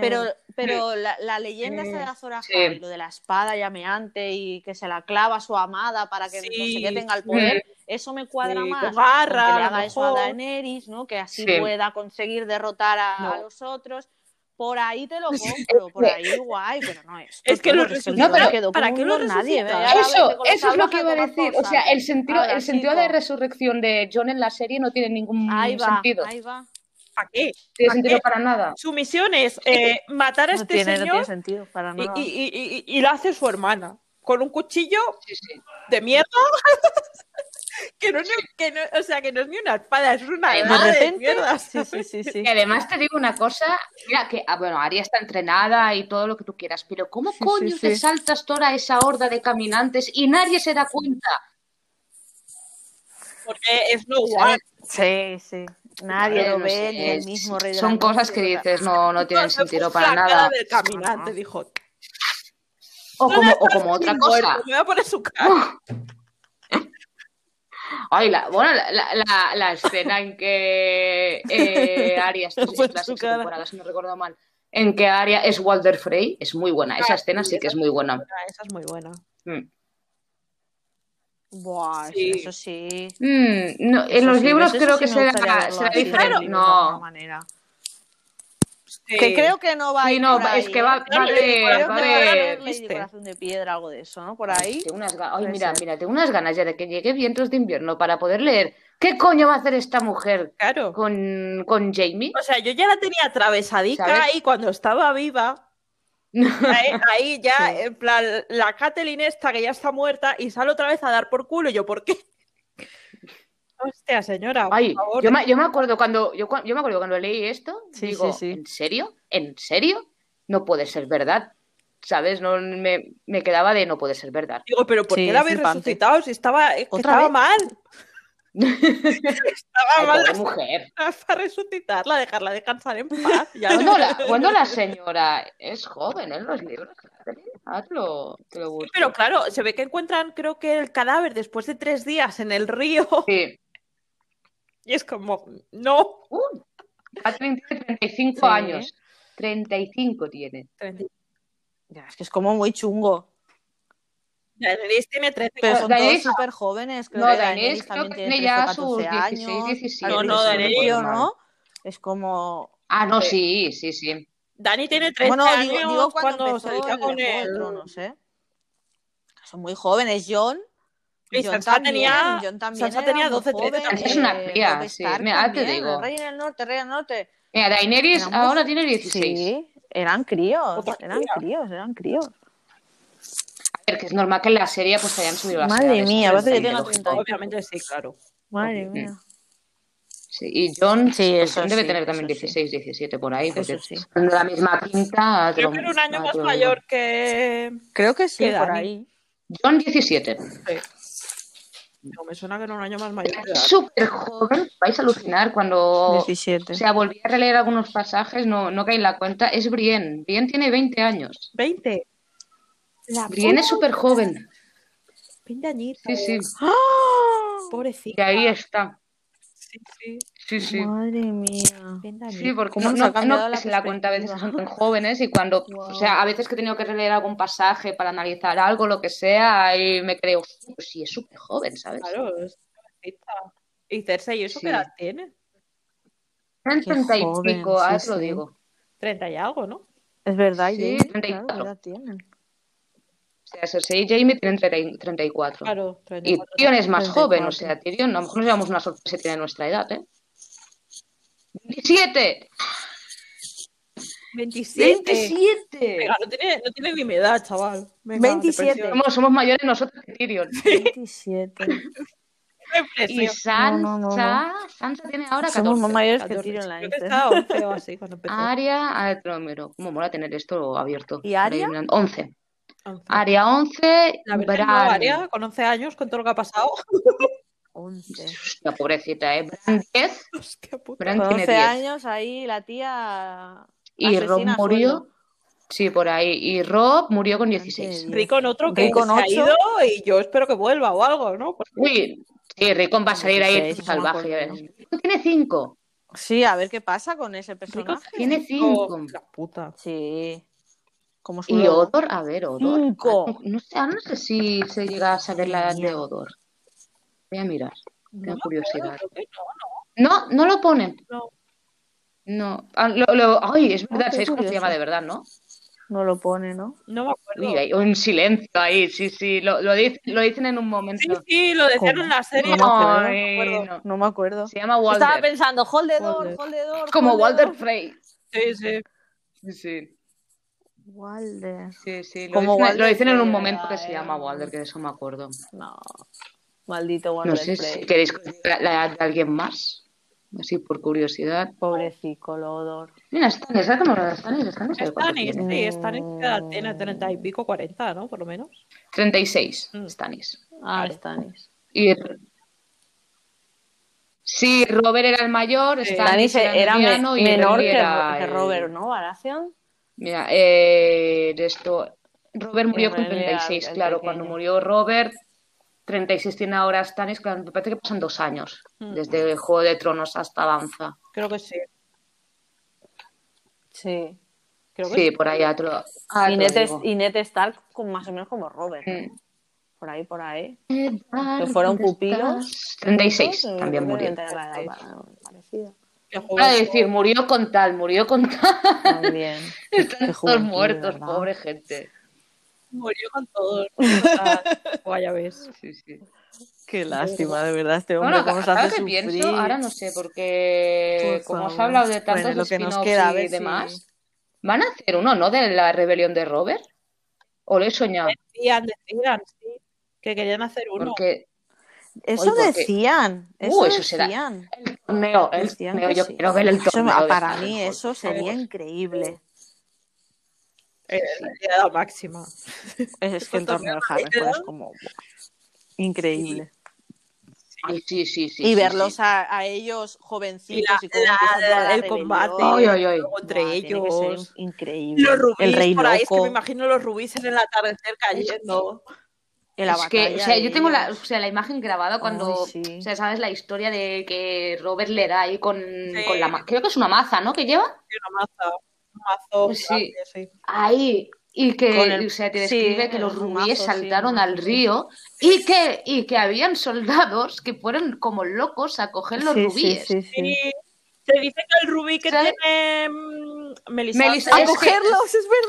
pero, Eh, pero la, la leyenda esta de Azor Ahai, Sí. lo de la espada llameante y que se la clava a su amada para que no sé Sí, qué tenga el poder, eso me cuadra más. garra, que le haga eso a. Daenerys, ¿no? Que así Sí. pueda conseguir derrotar a, No. a los otros. Por ahí te lo compro, por ahí guay, pero no es. Es que lo resucitó. No, pero quedó ¿para qué lo nadie. Eso, eso es lo que iba a decir. O sea, el sentido, el sentido de resurrección de John en la serie no tiene ningún Ahí va, sentido. ahí va. ¿Para qué? tiene ¿para sentido qué? para nada. Su misión es eh, matar a No este tiene, no señor tiene sentido para y, nada. y, y, y- y la hace su hermana. Con un cuchillo Sí, sí. de mierda. que no, es ni- que no, o sea, que no es ni una espada, es una De daga de, repente, mierda. sí, sí, sí, sí. Y además te digo una cosa, mira que, ah, bueno, Aria está entrenada y todo lo que tú quieras, pero ¿cómo Sí, coño sí, te sí. saltas toda esa horda de caminantes y nadie se da cuenta? Porque es no one. Sí, sí. Nadie lo no ve, sé, ni el mismo rey de Son cosas que dices, no, no tienen sentido para la cara nada. del caminante, dijo. O como, o como otra cosa. Me voy a poner su cara. Ay, la, bueno, la, la, la- escena en que eh, Arya, esto sí es la sexta temporada, si no recuerdo mal, en que Arya es Walter Frey, es muy buena. Esa Ah, escena sí, que es muy buena. Esa es muy buena. Mm. Buah, eso- Sí. eso sí. Mm, no, en Eso los sí, libros creo que será, será así, diferente. de No, manera. Sí. Que creo que no va a ir no, por ahí, es que va, ¿eh? va a Claro, haber, Creo va de Piedra, algo de eso, ¿no? Por ahí. Tengo unas Ay, mira, mira, tengo unas ganas ya de que llegue Vientos de Invierno para poder leer. ¿Qué coño va a hacer esta mujer Claro. con, con Jamie? O sea, yo ya la tenía atravesadica ¿Sabes? y cuando estaba viva, ahí, ahí ya, en plan, la Kathleen esta que ya está muerta y sale otra vez a dar por culo. Y yo, ¿por qué? Hostia, señora, por Ay, favor. yo me, yo me acuerdo cuando yo, yo me acuerdo cuando leí esto, Sí, digo, sí, sí. ¿en serio? ¿En serio? No puede ser verdad. ¿Sabes? No me, me quedaba de no puede ser verdad. Digo, pero ¿por Sí, qué la habéis resucitado? Si estaba, que ¿Otra estaba vez? mal. Estaba mal pobre mujer. para resucitarla, dejarla descansar en paz. Ya Cuando la, cuando la señora es joven en los libros, Catherine, hazlo, te lo busco. Pero claro, se ve que encuentran, creo que el cadáver después de tres días en el río. Sí. Y es como, no. Uh, tiene 35 Sí. años. 35 tiene. Ya, es que es como muy chungo. Daenerys tiene 13. Pero son Daenerys- todos súper jóvenes. Creo No, que Daenerys Daenerys creo también que tiene tiene ya 13 o 14 sus 16, años. 17. al No, no, Daenerys- ¿no? Es como... Ah, no, sí, sí, sí. Dani tiene 13 Bueno, años digo, digo cuando, se dedica con el... Tronos, ¿eh? Son muy jóvenes. John... Y John Sansa también, tenía- John también Sansa era tenía muy 12, 13 joven, también. Es una eh, cría, sí. Mira, te digo. El Rey del Norte, Rey del Norte. Mira, Daenerys ahora tiene 16. Sí, eran críos, eran críos, eran críos. Que es normal que en la serie pues hayan subido las Madre edades, mía, tenga lógico. 30 Obviamente sí, claro. Madre Mm. mía. Sí, y John, Sí, pues, eso John debe sí, tener también eso sí. 16, 17 por ahí, porque sí. de la misma quinta. Creo que era un año más mayor que... Creo que sí, ¿Qué por ahí. John 17. No, me suena que era un año más mayor Es súper joven, vais a alucinar cuando... 17. O sea, volví a releer algunos pasajes, no, no caí en la cuenta. Es Brienne. Brienne tiene 20 años. 20. La Brienne es súper joven. 20 añitos. Sí, sí. ¡Ah! Y Pobrecita. ahí está. Sí, sí. Sí, sí. Madre mía. 20 Sí, porque ¿Cómo no, no, la se la cuenta a veces que son tan jóvenes y cuando, Wow. o sea, a veces que he tenido que releer algún pasaje para analizar algo, lo que sea, y me creo, "Hostia, pues sí, es súper joven, ¿sabes? Claro, es jovencita. Y Cersei, ¿y eso Sí. qué edad tiene? 30 y pico, sí, ahora te lo sí. digo. 30 y algo, ¿no? Es verdad, y Sí, Jamie, 34. claro, ¿qué edad tienen? O sea, Cersei y Jamie tienen 30 y- 34. Claro, Y 34. Tyrion es más joven, o 34. sea, Tyrion, a lo mejor nos llevamos una sorpresa si tiene nuestra edad, ¿eh? 27. 27. 27. Venga, no tiene, no tiene ni mi edad, chaval. Venga, 27. depresión. Somos, somos mayores nosotros que Tyrion. 27. Depresión. Y Sansa, No, no, no, Sansa tiene ahora 14. Somos más mayores que 14. Tyrion Creo que Lannister. estaba 11 o así cuando empezó. Aria, a ver, pero miro, cómo mola tener esto abierto. ¿Y mirando. 11. 11. Aria 11, La verdad, Bran. no, Aria, con 11 años, con todo lo que ha pasado. 11. Hostia, pobrecita, ¿eh? Bran 10 Hostia puta. Bran Con tiene 11 10. años ahí la tía. y Rob murió. Sí, por ahí. Y Rob murió con Bran 16. tiene Rico en otro que Rico en se ha ocho. ido y yo espero que vuelva o algo, ¿no? Porque Uy, sí, Rickon va a salir ahí 16, eso me salvaje. acuerdo, ¿eh? Tiene 5. Sí, a ver qué pasa con ese personaje. Tiene cinco. 5. La puta. Sí. Como su Y logo. Odor, a ver, Odor. Cinco. Ah, No sé, ahora no sé si se llega a saber la edad de Odor. Voy a mirar. No Tengo me curiosidad. no, No, no lo ponen. no. No. Ah, lo- lo- ay, es verdad, ¿sabéis cómo se llama de verdad, no? No lo pone, ¿no? No me acuerdo. Uy, hay un silencio ahí, sí, sí. Lo, lo, dic- lo dicen en un Sí, momento. sí, lo decían ¿Cómo? en la serie. No me acuerdo. no me Ay, acuerdo. no. No me acuerdo. Se llama Estaba Walter. pensando, hold the door, Walder. hold the door. Como Walter. Frey. Sí, sí. Sí, sí. Walder. Sí, sí. Lo, Como dicen, Walder lo dicen en un momento que se Eh, llama Walder, que de eso me acuerdo. No. Maldito Walder No sé Frey. si queréis diga la edad de alguien más. Así por curiosidad. Pobrecito Lodor. Mira, Stannis, ¿sabes cómo era Stannis? Stannis, ¿sabes cuántos Stanis, tiene? sí, Stanis ¿qué edad tiene 30 y pico, 40, ¿no? Por lo menos. 36, Mm. Stannis. Ah, Claro. Stannis. Y... Sí, Robert era el mayor, Stannis era, era me- mediano y menor que, era que el- Robert, ¿no? Baratheon. Mira, eh, de esto... Robert murió con Renly era 36, el claro. Cuando murió Robert, 36 tiene ahora Stannis, claro, me parece que pasan dos años. Mm. Desde Juego de Tronos hasta Danza. Creo que sí. Sí. Creo que Sí, por ahí ya te lo, ah, y, Ned, y Ned Stark con más o menos como Robert. Mm. Por ahí, por ahí. Que fueron pupilos. 36 Juntos, también eh, murió. parecida. Para joven- decir, murió con tal, murió con tal. También. Están todos muertos, ¿verdad? pobre gente. Murió con todos. Vaya ves. Sí, sí. Qué lástima, de verdad, este hombre Bueno, cómo ahora hace que sufrir. pienso, ahora no sé, porque Por como os he hablado de tantos Bueno, lo que nos queda, y si- demás, ¿van a hacer uno, no, de la rebelión de Robert? ¿O lo he soñado? Decían, decían, sí, que querían hacer uno. Porque Eso Oye, porque- decían, eso, Uh, eso será- decían. el Que yo sí. quiero ver el Eso, torneo. de para mí eso sería increíble. Eh, la edad máxima. Es que el torneo de es como buah, increíble. Ay, sí, sí, sí. y sí, verlos sí. a, a ellos Y jovencitos la- y, la- la el combate rebelión. Ay, ay, ay. luego entre Buah, ellos. increíble. Los rubíes el rey por ahí, es que loco, me imagino los rubíes en el atardecer cayendo. En la es que, o sea, yo tengo la, o sea, la imagen grabada cuando, Ay, sí. o sea, sabes la historia de que Robert le da ahí con, Sí. con la, ma- creo que es una maza, ¿no? Que lleva Y una maza, un mazo Sí. grande, sí. ahí y que, el- o sea, te sí, describe que los rubíes mazo, sí, saltaron al sí. río y que y que habían soldados que fueron como locos a coger los Sí, sí, rubíes. sí, sí. Y se dice que el rubí que ¿Sabes? tiene Melisandre Es que- es verdad.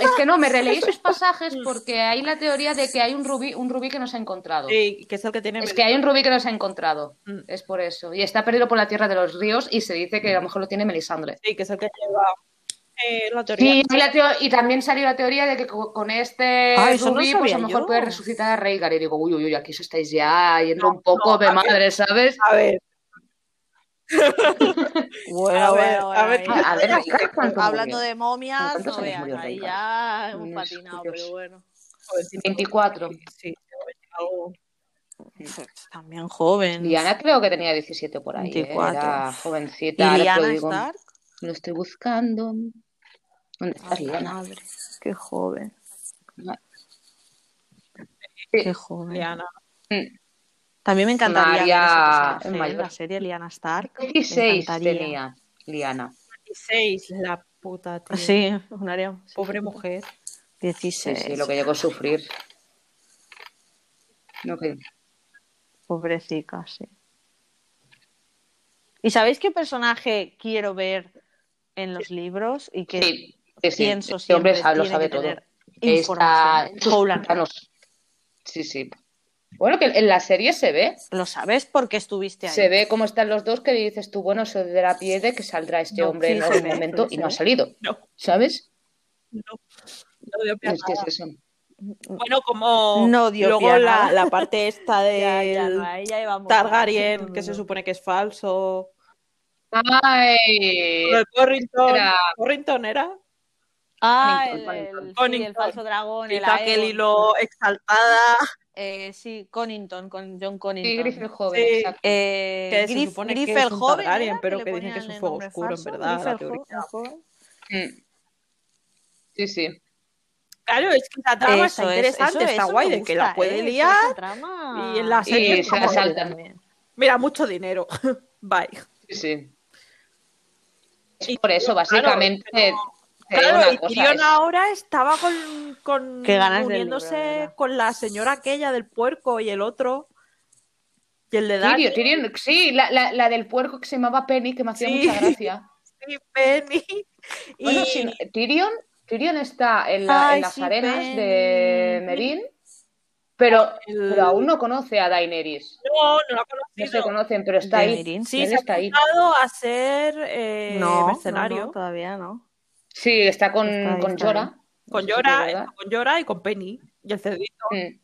Es que no, me releí esos pasajes porque hay la teoría de que hay un rubí, un rubí que no se ha encontrado. Sí, que es el que tiene Es que hay un rubí que no se ha encontrado. Mm. Es por eso. Y está perdido por la tierra de los ríos y se dice que a lo mejor lo tiene Melisandre. Sí, que es el que lleva eh, la teoría. Sí, hay la teo- y también salió la teoría de que co- con este Ah, no rubí, pues a lo mejor yo. puede resucitar a Rhaegar. Y digo, uy, uy, uy, aquí os estáis ya yendo No, un poco no, de ver. madre, ¿sabes? A ver, Bueno, A ver, bueno, a ver, A ver, Rhaegar, ¿cuánto Hablando de momias, ¿Cuántos no veas, ahí ya hemos patinado, pero bueno. joder, sí, 24. Sí. También joven. Liana creo que tenía 17 por ahí. ¿eh? 24. Era ¿Y jovencita. Liana digo. Stark? Lo estoy buscando. ¿Dónde estás, Ay, Liana? madre, qué joven, Sí. qué joven. Liana. Mm. También me encantaría María mayor. la serie Liana Stark. me 16 encantaría. tenía Liana. 16, la puta, tío. Sí, un área. sí, Pobre sí. mujer. Sí, 16. sí, lo que llegó a sufrir. Lo que- Pobrecita, sí. ¿Y sabéis qué personaje quiero ver en los libros y que Sí, sí, sí. pienso Este hombre siempre sabe- lo sabe que todo. Está en Howland. Sí, sí. Bueno, que en la serie se ve. Lo sabes porque estuviste ahí. Se ve cómo están los dos que dices tú, bueno, eso de la pie de que saldrá este No, hombre sí, en se algún momento sí, y se no ha salido. No. ¿Sabes? No, no dio pie a Es que es eso. Bueno, como No dio luego pie a la, nada. la parte esta del Ya, ya, no, ahí ya íbamos. Targaryen, que se supone que es falso. Ay, de Corrington, era- Corrington era. Ah, el, el- sí, el falso dragón, el Quizá aquel Aegon. hilo exaltada. Eh, sí, Connington, con John sí, Connington. Griff el joven, Sí. exacto. Eh, Que se Griff- supone Griff que es el un joven, Targaryen, pero le que dicen que es un fuego oscuro, en falso, verdad, Griff la teoría. joven. Sí, sí. Claro, es que la trama Eso está es, interesante, eso- está eso guay, me de que la gusta, puede ¿eh? liar. Trama- y en la Y serie se como la que. Mira, mucho dinero. Bye. Sí, sí. Es Y por eso, claro, básicamente. digo Claro, una y Tyrion es- ahora estaba con, con Qué ganas del uniéndose libro, de con la señora aquella del puerco y el otro. Y el de Dani. Tyrion, Tyrion, sí, la, la, la del puerco que se llamaba Penny, que me hacía Sí. mucha gracia. Sí, Penny. Y Bueno, sí, Tyrion, Tyrion está en, la- Ay, en las sí, arenas de Penny. Merín, pero, el- pero aún no conoce a Daenerys. no, no lo ha No se conocen, pero está De ahí. Sí, Él se ha está ahí. apuntado a ser eh, no, mercenario. no, no, todavía no. Sí, está con, Está ahí, con está Jorah. Con Llora, con Llora y con Penny. Y el cerdito. Mm.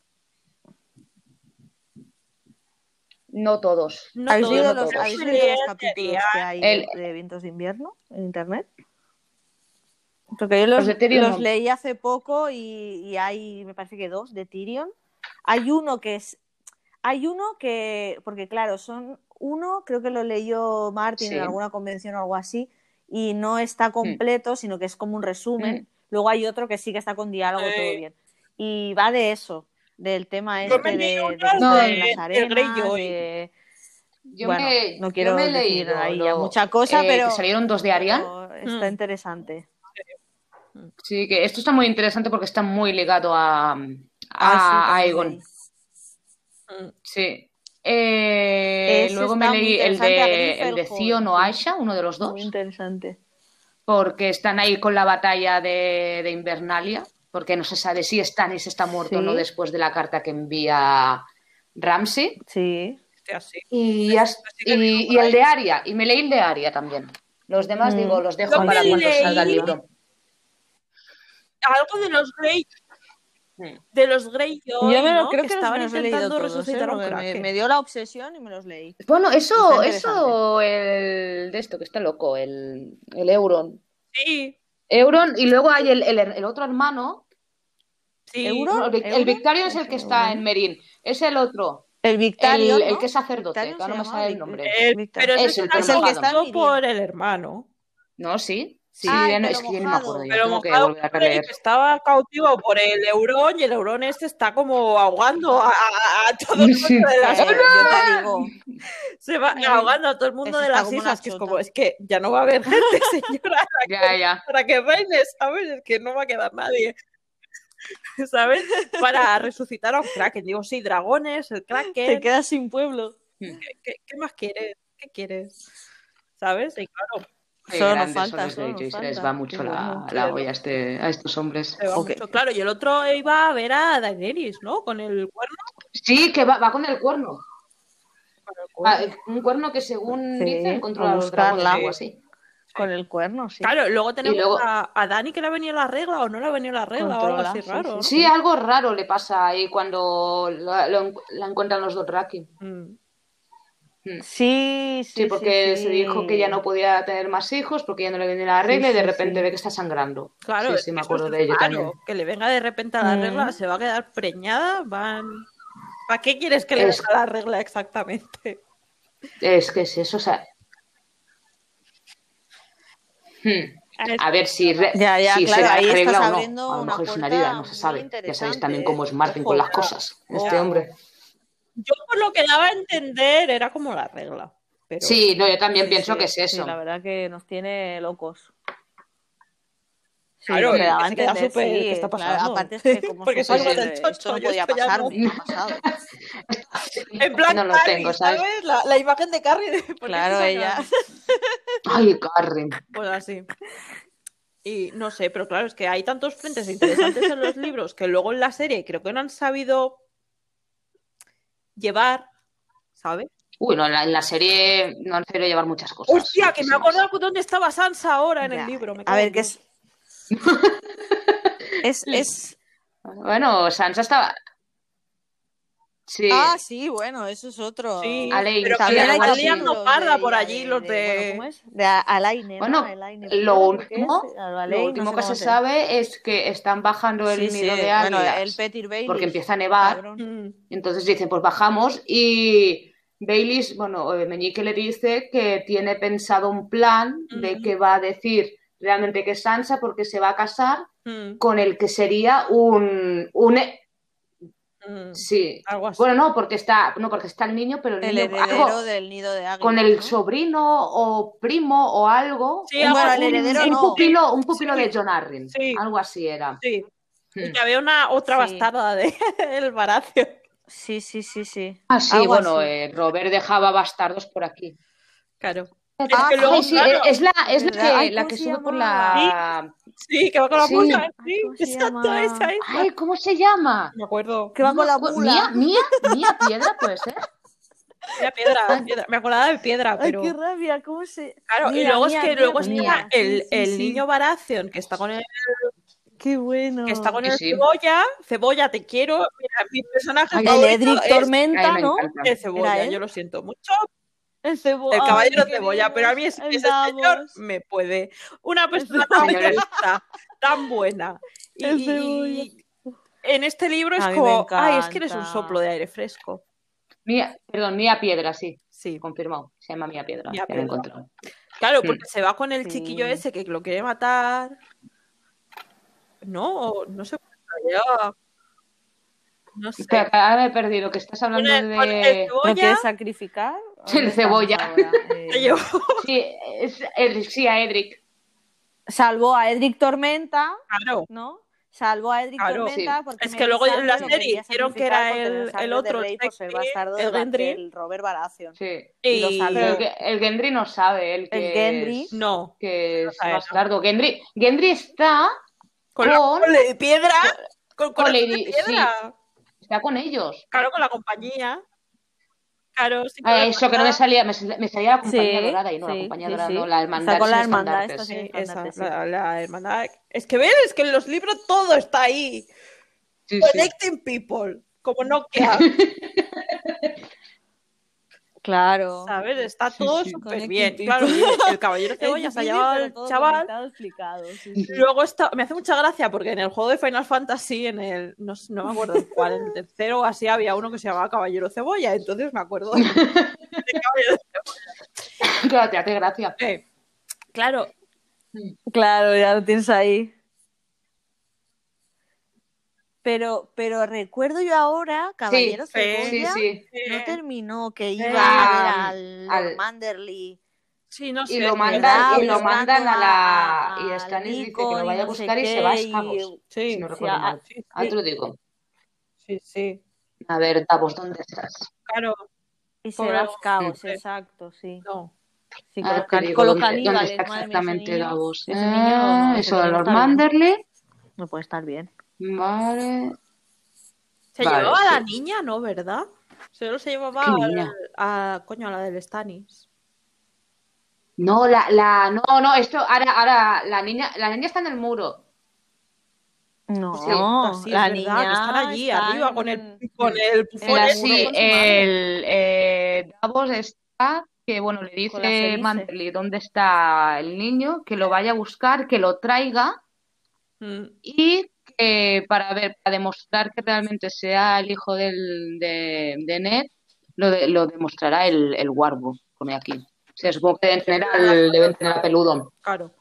No todos. No ¿Habéis leído no los, todos. ¿habéis Sí, leído los sí, capítulos que hay El- de, Vientos de Invierno en internet? Porque yo los, leí hace poco y, y hay, me parece que dos de Tyrion. Hay uno que es, hay uno que, porque claro, son uno, creo que lo leyó Martin Sí. en alguna convención o algo así, y no está completo, sino que es como un resumen. Mm. Luego hay otro que sí que está con diálogo, Sí. todo bien. Y va de eso, del tema Yo este me de, de las arenas, de- Yo bueno, me, no yo quiero me he decir leído ahí lo- ya mucha cosa, eh, pero, salieron dos de pero está Mm. interesante. Sí, que esto está muy interesante porque está muy ligado a, a, Ah, sí, a leí. Mm. Sí. Eh, luego me leí el de, el de Theon o. Aisha, uno de los dos, Muy interesante. Porque están ahí con la batalla de, de Invernalia, porque no se sabe si Stannis está muerto o no después de la carta que envía Ramsey. Sí. Así. Y, el de Aria, y me leí el de Aria también. Los demás, Mm. digo, los dejo para cuando leí- salga el libro. Algo de los Grey. De los Greyjoy, Yo me lo, ¿no? creo que que estaban los intentando todos, ¿eh? resucitar un me, dio la obsesión y me los leí. Bueno, eso, eso, el de esto que está loco, el, el Euron. Sí, Euron, y luego hay el, el- el otro hermano. sí. Euron. No, el, el. Victarion es el que está en Merín. Es el otro. El Victario, el, ¿no? el que es sacerdote, Victarion que ahora no me sale el nombre. Pero Es el que está por el hermano. No, sí. Sí, ya no- es que ya no me acuerdo. Pero tengo que volver a que estaba cautivo por el Eurón y el Eurón este está como ahogando a, a- a todo el Sí. mundo de las Eh, yo te digo, Se va ahogando a todo el mundo de las islas, que es como, es que ya no va a haber gente, señora, Ya, ya. para que reine, ¿sabes? Es que no va a quedar nadie. ¿Sabes? Para resucitar a un Kraken. Digo, sí, dragones, el te Kraken. quedas sin pueblo. ¿Qué, qué- qué más quieres? ¿Qué quieres? ¿Sabes? Y claro, Solo nos falta, son los les va mucho la, la olla a, este, a estos hombres. Claro, y el otro iba a ver a Daenerys, ¿no? Con el cuerno. Sí, que va, va con el cuerno. Con el Ah, un cuerno que según Sí, dicen controla los dragones o buscarla. algo así. Con el cuerno, sí. Claro, luego tenemos luego- a, a Dani que le ha venido la regla o no le ha venido la regla o algo así sí, raro. Sí, algo raro le pasa ahí cuando la, lo la encuentran los Dothraki. Mm. Sí, sí, Sí, porque sí, se dijo que ya no podía tener más hijos porque ya no le venía la regla Sí, y de repente sí. ve que está sangrando. Claro, sí, me acuerdo es de ello también. Que le venga de repente a la Mm. regla, se va a quedar preñada, van... ¿Para qué quieres que le Es- venga la regla exactamente? Es que es eso, o sea. Hmm. A ver si, re- Ya, ya, si claro, será ahí estás regla o no. A lo mejor es una herida, no se sabe. Ya sabéis también cómo es Martin Ojo, con las cosas. Este hombre. Yo por lo que daba a entender era como la regla. Pero... Sí, no, yo también Sí, pienso sí, que es sí, eso. la verdad que nos tiene locos. Sí, Claro, que daba a entender, ¿qué está claro, pasando? aparte es que como Porque chocho, esto no podía pasar, no. nunca ha pasado. En plan, No lo Carrie, tengo, ¿sabes? La, la imagen de Carrie de Claro, ella. Ay, Carrie. Pues así. Y no sé, pero claro, es que hay tantos frentes interesantes en los libros que luego en la serie creo que no han sabido llevar, ¿sabes? Uy, no, en la, en la serie no han querido llevar muchas cosas. Hostia, que me acordado dónde estaba Sansa ahora en Ya. el libro. me A ver, que es. es, es... Bueno, Sansa estaba. Sí. Ah, sí, bueno, eso es otro. Sí, Alain, pero También que no parda por de- allí los de... ¿cómo es? De A- Alaine, ¿no? Bueno, Alaine, Lo último, Alain, lo no último sé que se sabe es que están bajando el Sí, nido sí, de bueno, águilas el Petir Baelish, porque empieza a nevar. cabrón. Mm, Entonces dicen, pues bajamos y Baileys, bueno, eh, Meñique le dice que tiene pensado un plan de Ujú. que va a decir realmente que es Sansa porque se va a casar mm, con el que sería un, un mm, sí. Algo así. Bueno, no, porque está, no, porque está el niño, pero el, El niño heredero algo del nido de águilas. con el ¿no? sobrino o primo o algo. Sí, un, Bueno, el heredero un no. pupilo, un pupilo Sí. de John Arryn. Sí. Algo así era. Sí. Y Hmm. que había una otra Sí. bastarda de el Baracio. Sí, sí, sí, sí. Ah, sí, Algo bueno, así. eh, Robert dejaba bastardos por aquí. Claro. Ah, que luego, ay, sí, claro, es la, es la que, Ay, la ¿cómo que sube por la. Sí, que va con la Sí. mula. Ay, Sí, ¿cómo se exacto, llama? esa, esa. Ay, ¿cómo se llama? Me acuerdo. Que va con la mula. Mía, Mía, Mía Piedra, puede ser. Era piedra, piedra. Me acordaba de piedra, Ay, pero. qué rabia, ¿cómo se...? Claro, y Mira, luego es que mía, luego mía. está el, Sí, sí, el sí. niño Baratheon que está con el, Qué bueno. que está con el sí. cebolla. Cebolla, te quiero. Mira, mi personaje Ay, El Edric es Tormenta, Ay, me ¿no? el cebolla. ¿Era él? Yo lo siento mucho. El cebo... El Ay, caballero qué cebolla, pero a mí ese, señor me puede. Una persona tan tan buena. Y, El y- cebolla. y en este libro es como, ay, es que eres un soplo de aire fresco. Mía, perdón, Mía Piedra, sí, Sí. confirmado. Se llama Mía Piedra. Mía ya lo he Piedra. encontrado. Claro, Mm. porque se va con el Sí. chiquillo ese que lo quiere matar. No, no se llama. No sé. Ahora me he perdido, que estás hablando de. ¿Lo quieres sacrificar? El ¿Dónde estamos cebolla. Eh, Sí, es, sí, a Edric. Salvó a Edric Tormenta, Claro. ¿no? Salvó a Edric Claro, Tormenta sí. porque Es que luego en la serie hicieron que era el- el otro rey ser sexy, bastardo el Gendry. del Robert Baratheon. Sí. Y lo salvó. El, Ge- el Gendry no sabe, él que El Gendry. es, no. que es eso. bastardo. Gendry, Gendry está, Con, Con- con la de piedra. Con, con con la Lady- de piedra. está con ellos. Claro, con la compañía. Claro, sí. Ah, eso que no me la- salía, me, sal- me salía la compañía Sí, dorada y no, la sí, compañía sí, dorada, sí. no, la hermandad. Está con la hermandad, estandartes. esta Sí, Sí, esa, estandarte, sí. la, la hermandad. Es que ves, es que en los libros todo está ahí. Sí, sí. Connecting people. Como Nokia. Claro. ¿Sabes? Está todo sí. súper bien. Claro, el caballero cebolla se ha llevado al chaval. explicado, sí, sí. Luego está, me hace mucha gracia porque en el juego de Final Fantasy, en el, no, sé- no me acuerdo cuál, en el tercero o así había uno que se llamaba Caballero Cebolla, entonces me acuerdo de, de Caballero Claro, te hace gracia. Cebolla. Claro, Claro, ya lo tienes ahí. Pero, pero recuerdo yo ahora, Caballero sí, Cebolla Sí, sí. no terminó, que iba Ah, a ver al, al- Manderly. sí, no sé. Y lo mandan, y lo mandan a la. a- Y a Stannis dice que lo vaya a y no sé buscar y se va a y- Sí, Si no sí, recuerdo a- mal. sí, Ah, te sí, lo digo. sí, sí, A ver, Davos, ¿dónde estás? claro, Y se va a Sí. exacto, sí. no. Sí, digo con los dónde, está exactamente Davos. Eh, eso de Lord. Manderly. No puede estar bien. Vale. Se Vale, llevaba a la sí. niña, ¿no? ¿Verdad? Solo se llevaba ¿Qué al- a, coño, a la del Stannis. No, la, la, no, no, esto, ahora, ahora, la niña, la niña está en el muro. No, Sí, la es verdad, niña que están allí está arriba en- con el, con el bufón la- ese sí, con madre. el eh, Davos está, que bueno, le Con dice. Manderly dónde está el niño, que lo vaya a buscar, que lo traiga Mm. y que para ver, para demostrar que realmente sea el hijo del, de, de Ned, lo, de- lo demostrará el, el Warbo, pone aquí. O sea, supongo que deben tener, al, deben tener a Peludón. Claro.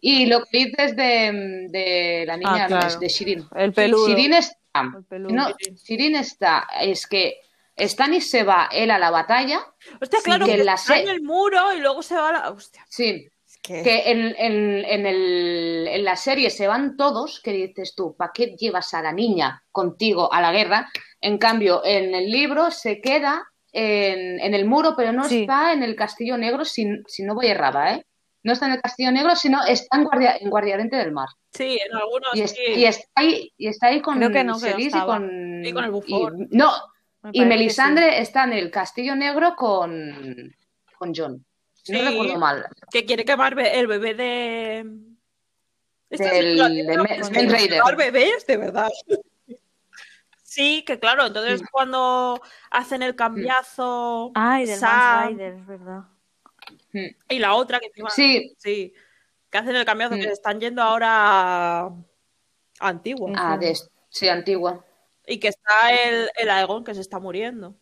Y lo que dices de, de la niña Ah, claro. es de Shirin. El peludo. Shirin está, El peludo. no, Shirin está, es que Stannis se va él a la batalla, Hostia, claro, que que la está en se- el muro y luego se va a la. Hostia, sí, que. en, en, en, el, en la serie se van todos, que dices tú, ¿para qué llevas a la niña contigo a la guerra? En cambio, en el libro se queda en, en el muro, pero no Sí. está en el Castillo Negro, si, si no voy errada, ¿eh? No está en el Castillo Negro, sino está en, guardia, en Guardiarente del Mar. Sí, en algunos Y, es- sí. y está ahí, y está ahí con Creo que no, y con... Y con el bufón. y- no, Me Y Melisandre está en el Castillo Negro con, con John. Si Sí. no recuerdo mal. Que quiere quemar el bebé de. Del- es de Men- de Raider. quemar bebés, de verdad. Sí, que claro, entonces Mm. cuando hacen el cambiazo. Ay, del Sam Rider, es verdad. Mm. Y la otra que encima. Sí, Sí, que hacen el cambiazo, Mm. que se están yendo ahora a Antigua. Sí. ah, de, sí, antigua. Y que está el, el Aegon que se está muriendo.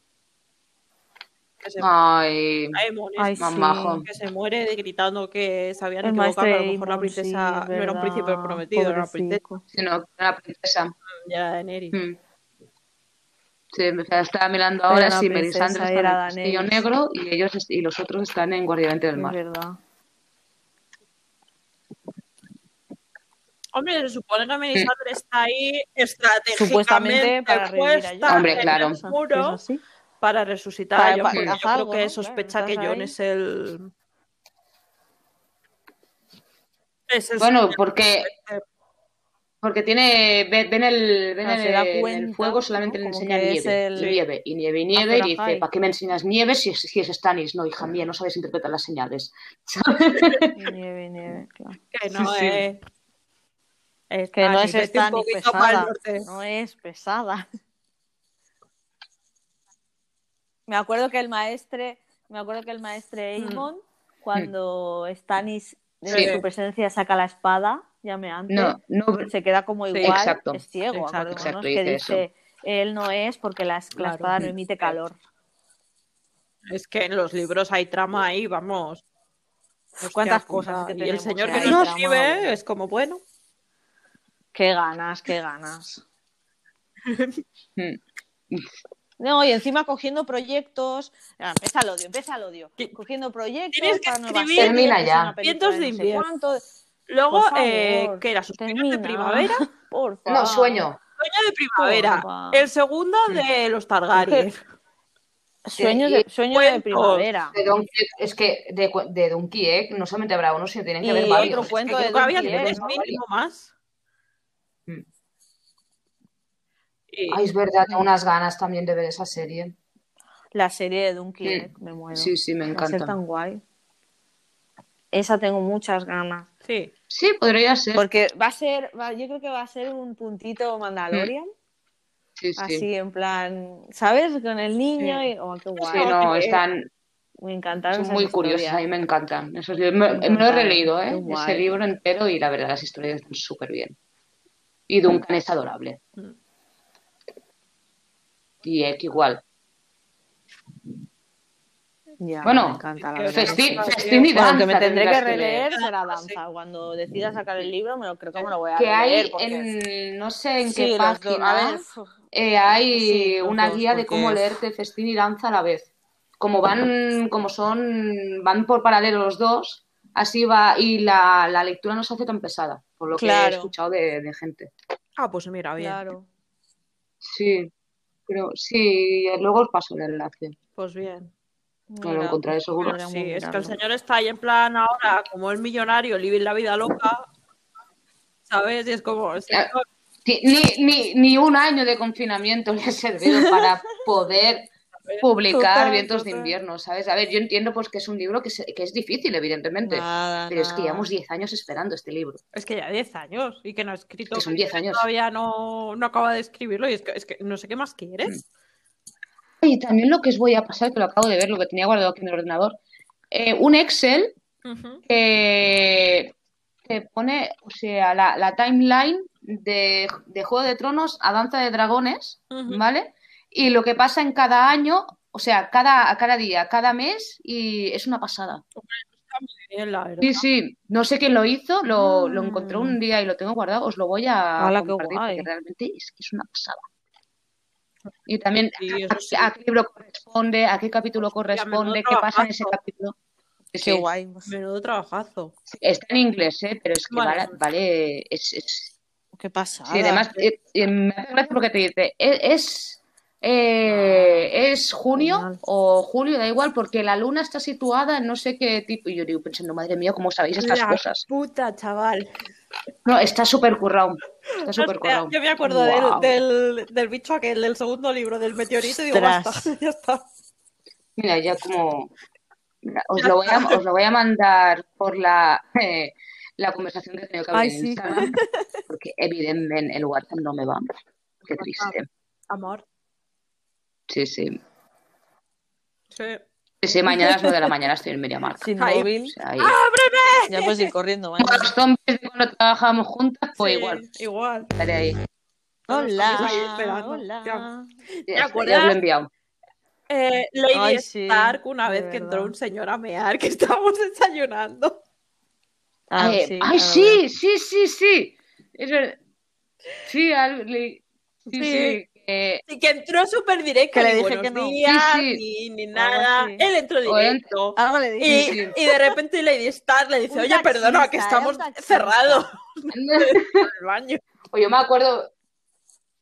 Que se, Ay, Ay, es- sí. que se muere gritando que se habían El equivocado, que a lo mejor la sí, princesa es no era un príncipe prometido, era una princesa, sino era princesa. ya era Daenerys. Mm. Sí, me estaba mirando Pero ahora si princesa Melisandre está en el. Negro y ellos y los otros están en Guardián del Es Mar. verdad. Hombre, se supone que Melisandre está ahí estratégicamente Supuestamente para puesta Jon. Hombre, en claro. el muro ¿Es así? Para resucitar Para- a Jon, para- yo algo, creo que ¿no? sospecha Claro, que ahí. es el... Es el Bueno, señor porque porque tiene ven, el ven Claro, el, en el cuenta, fuego solamente ¿no? le enseña nieve, el- y nieve y nieve y nieve y dice. ¿para qué me enseñas nieve si es, si es Stannis? No, hija mía, no sabes interpretar las señales. Nieve, nieve, claro. que no Sí, sí. es... es Que no es el pesada. No es pesada. Me acuerdo que el maestre, me acuerdo que el maestre Mm. Aemon, cuando Stannis de Sí. su presencia saca la espada, llameante, No, no, se queda como Sí, igual, exacto. es ciego, Exacto, que dice él no es porque la, espada no emite calor. Es que en los libros hay trama ahí, vamos. Pues cuántas cosas que Y el señor que ahí no escribe es como, bueno, Qué ganas, qué ganas. No, y encima cogiendo proyectos. Ah, Empieza el odio, empieza el odio. Cogiendo proyectos Tienes que para nuevas escribir- Termina ya. Vientos de no sé invierno. Luego, eh, que era Suspiros de primavera, Por favor. no, sueño. Sueño de primavera. Porfa. El segundo de los Targaryen. Sueño de, sueño de primavera. De Don Quijote- es que de, de Don Quijote no solamente habrá uno, sino tienen que Y haber otro varios. cuento Que de creo que había Don Quijote, tres ¿no? mínimo más. Mm. Y- Ay, es verdad, tengo unas ganas también de ver esa serie. La serie de Dunkin, me muero. Sí, sí, me Va a ser encanta. tan guay. Esa tengo muchas ganas. sí. Sí, podría ser. Porque va a ser, va- yo creo que va a ser un puntito Mandalorian. Sí, sí. Así en plan, ¿sabes? Con el niño y. Oh, qué guay. Sí, no, están Me encantaron. son muy curiosas, a mí me encantan. Esos libros- me, lo he releído, ¿eh? Ese libro entero y la verdad las historias están súper bien. Y Duncan es adorable. Mm. Y Ek igual. Ya, Bueno, me encanta, la que verdad. que Festi- sí. festín y Bueno, que me danza tendré que releer leer. será Sí. danza. Cuando decida sacar el libro, me lo creo que me lo voy a Que hay leer. porque- en, no sé en Sí, qué página, a ver, eh, hay Sí, una dos, guía de cómo leerte festín y danza a la vez. Como van, como son, van por paralelo los dos, así va, y la, la lectura no se hace tan pesada, por lo que he escuchado de, de gente. Ah, pues mira, bien. claro. Sí, pero sí, luego os paso el enlace. Pues bien. No lo encontraré seguro. Sí, es que el señor está ahí en plan ahora, como el millonario, living la vida loca. ¿Sabes? Y es como. Ni, ni, ni un año de confinamiento le ha servido para poder publicar Total, Vientos de invierno, ¿sabes? A ver, yo entiendo pues que es un libro que, se- que es difícil, evidentemente, Nada, pero es que llevamos 10 años esperando este libro. Es que ya 10 años y que no ha escrito. Que son 10 años. Todavía no, no acaba de escribirlo y es que, es que no sé qué más quieres. Y también lo que os voy a pasar, que lo acabo de ver, lo que tenía guardado aquí en el ordenador, eh, un Excel Ujú. que, que pone, o sea, la, la timeline de, de Juego de Tronos a Danza de Dragones. ¿vale? Y lo que pasa en cada año, o sea, cada, cada día, cada mes, y es una pasada. Bien, la verdad. Sí, sí, no sé quién lo hizo, lo, lo Mm. encontré un día y lo tengo guardado, os lo voy a qué compartir porque realmente es que es una pasada. Y también Sí, a, eso sí. a qué libro corresponde, a qué capítulo corresponde, qué pasa en ese capítulo. Sí, Qué sí. guay. Menudo trabajazo. Está en inglés, ¿eh? pero es que Vale. vale, vale, es, es- Qué pasada. sí, además, eh, eh, me hace gracia porque te dice, es, es, eh, es junio o julio, da igual, porque la luna está situada en no sé qué tipo, y yo digo pensando, madre mía, ¿cómo sabéis estas La cosas? puta, chaval. No, está súper currado. Está súper Hostia, currado. yo me acuerdo del, del, del bicho aquel del segundo libro, del meteorito, y digo, basta, ya está. Mira, ya como. Mira, os, lo voy a, os lo voy a mandar por la, eh, la conversación que he tenido que haber Ay, en sí. Instagram, porque evidentemente el WhatsApp no me va. Qué triste. Amor. Sí, sí. Sí. Sí, mañana a las 9 de la mañana estoy en Mediamar. Sin Ay. O móvil. sea, ahí. Ya puedes ir corriendo, mañana. los zombies de cuando trabajábamos juntas, pues Sí, igual. Igual. Estaré ahí. Hola, Estamos ahí esperando. hola. Ya. Acuerdas? lo he enviado. Eh, Lady Ay, sí, Stark, una de vez que entró verdad. un señor a mear, que estábamos desayunando. Ah, Eh, sí, ay, ah, sí, sí, sí, sí. Es verdad. Sí, al- le- sí, Sí. sí. Que- Y que entró súper directo, Que le dije buenos que no. días, Sí, Ni, ni nada. Él entró directo. Algo le Y, dije. Sí, sí. y de repente Lady Stark le dice, Un oye, taxista, perdona, que estamos un taxista". cerrados en el baño. O yo me acuerdo,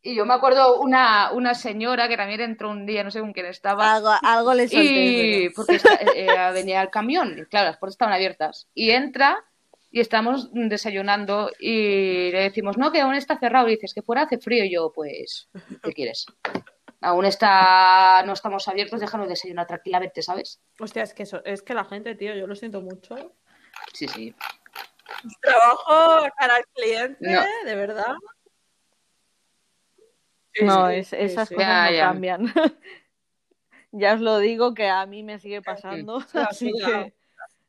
y yo me acuerdo una, una señora que también entró un día, no sé con quién estaba, Algo, algo le solté. y porque está- eh, eh, venía el camión, y claro, las puertas estaban abiertas, y entra y estamos desayunando y le decimos, no, que aún está cerrado, y dices, que fuera hace frío, y yo, pues, ¿qué quieres? Aún está, no estamos abiertos, déjanos desayunar tranquilamente, ¿sabes? Hostia, es que, eso, es que la gente, tío, yo lo siento mucho. Sí, sí. Trabajo cara al cliente, No. de verdad. No, es- esas sí. cosas Ya, no ya. cambian. ya os lo digo que a mí me sigue pasando, Sí, así sí, que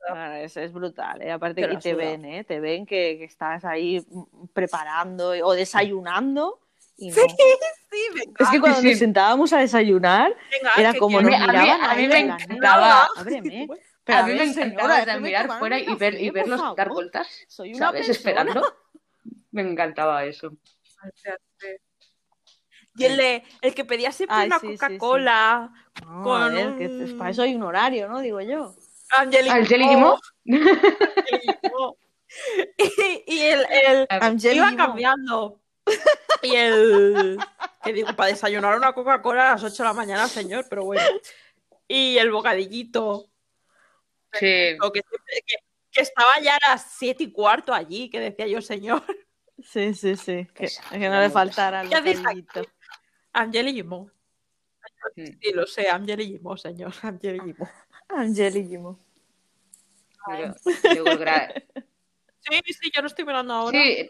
bueno, es, es brutal. ¿eh? Aparte Te que te ven, ¿eh? te ven que, que estás ahí mm, preparando o desayunando. Y no. Sí, sí, venga. Es que cuando Sí, nos sentábamos a desayunar venga, era como nos A mí- a mí- miraban a mí me encantaba. Ábreme. Pero a mí me ver, encantaba señora, de mirar fuera y, ver, y dar favor. vueltas, Soy una ¿sabes? persona. Esperando. Me encantaba eso. Y el, de- el que pedía siempre Ay, una sí, sí, sí. Coca-Cola, No, Con a ver, que un- es- para eso hay un horario, ¿no? Digo yo. Angelique ¿Al Jelly Mo, Mo? Angelique Mo. y, y el, el iba cambiando. Y el que digo, para desayunar una Coca-Cola a las 8 de la mañana, señor, pero bueno. Y el bocadillito, Sí. que, que, que estaba ya a las 7 y cuarto allí, que decía yo, señor, Sí, sí, sí. Que, que no le faltara el ¿Qué hacéis bocadillito. Angeli Mo. Mm. Sí, lo sé, Angeli Mo, señor, Angeli Mo. Angelísimo. Yo- yo creo que era- Sí, sí, yo lo estoy mirando ahora. Sí,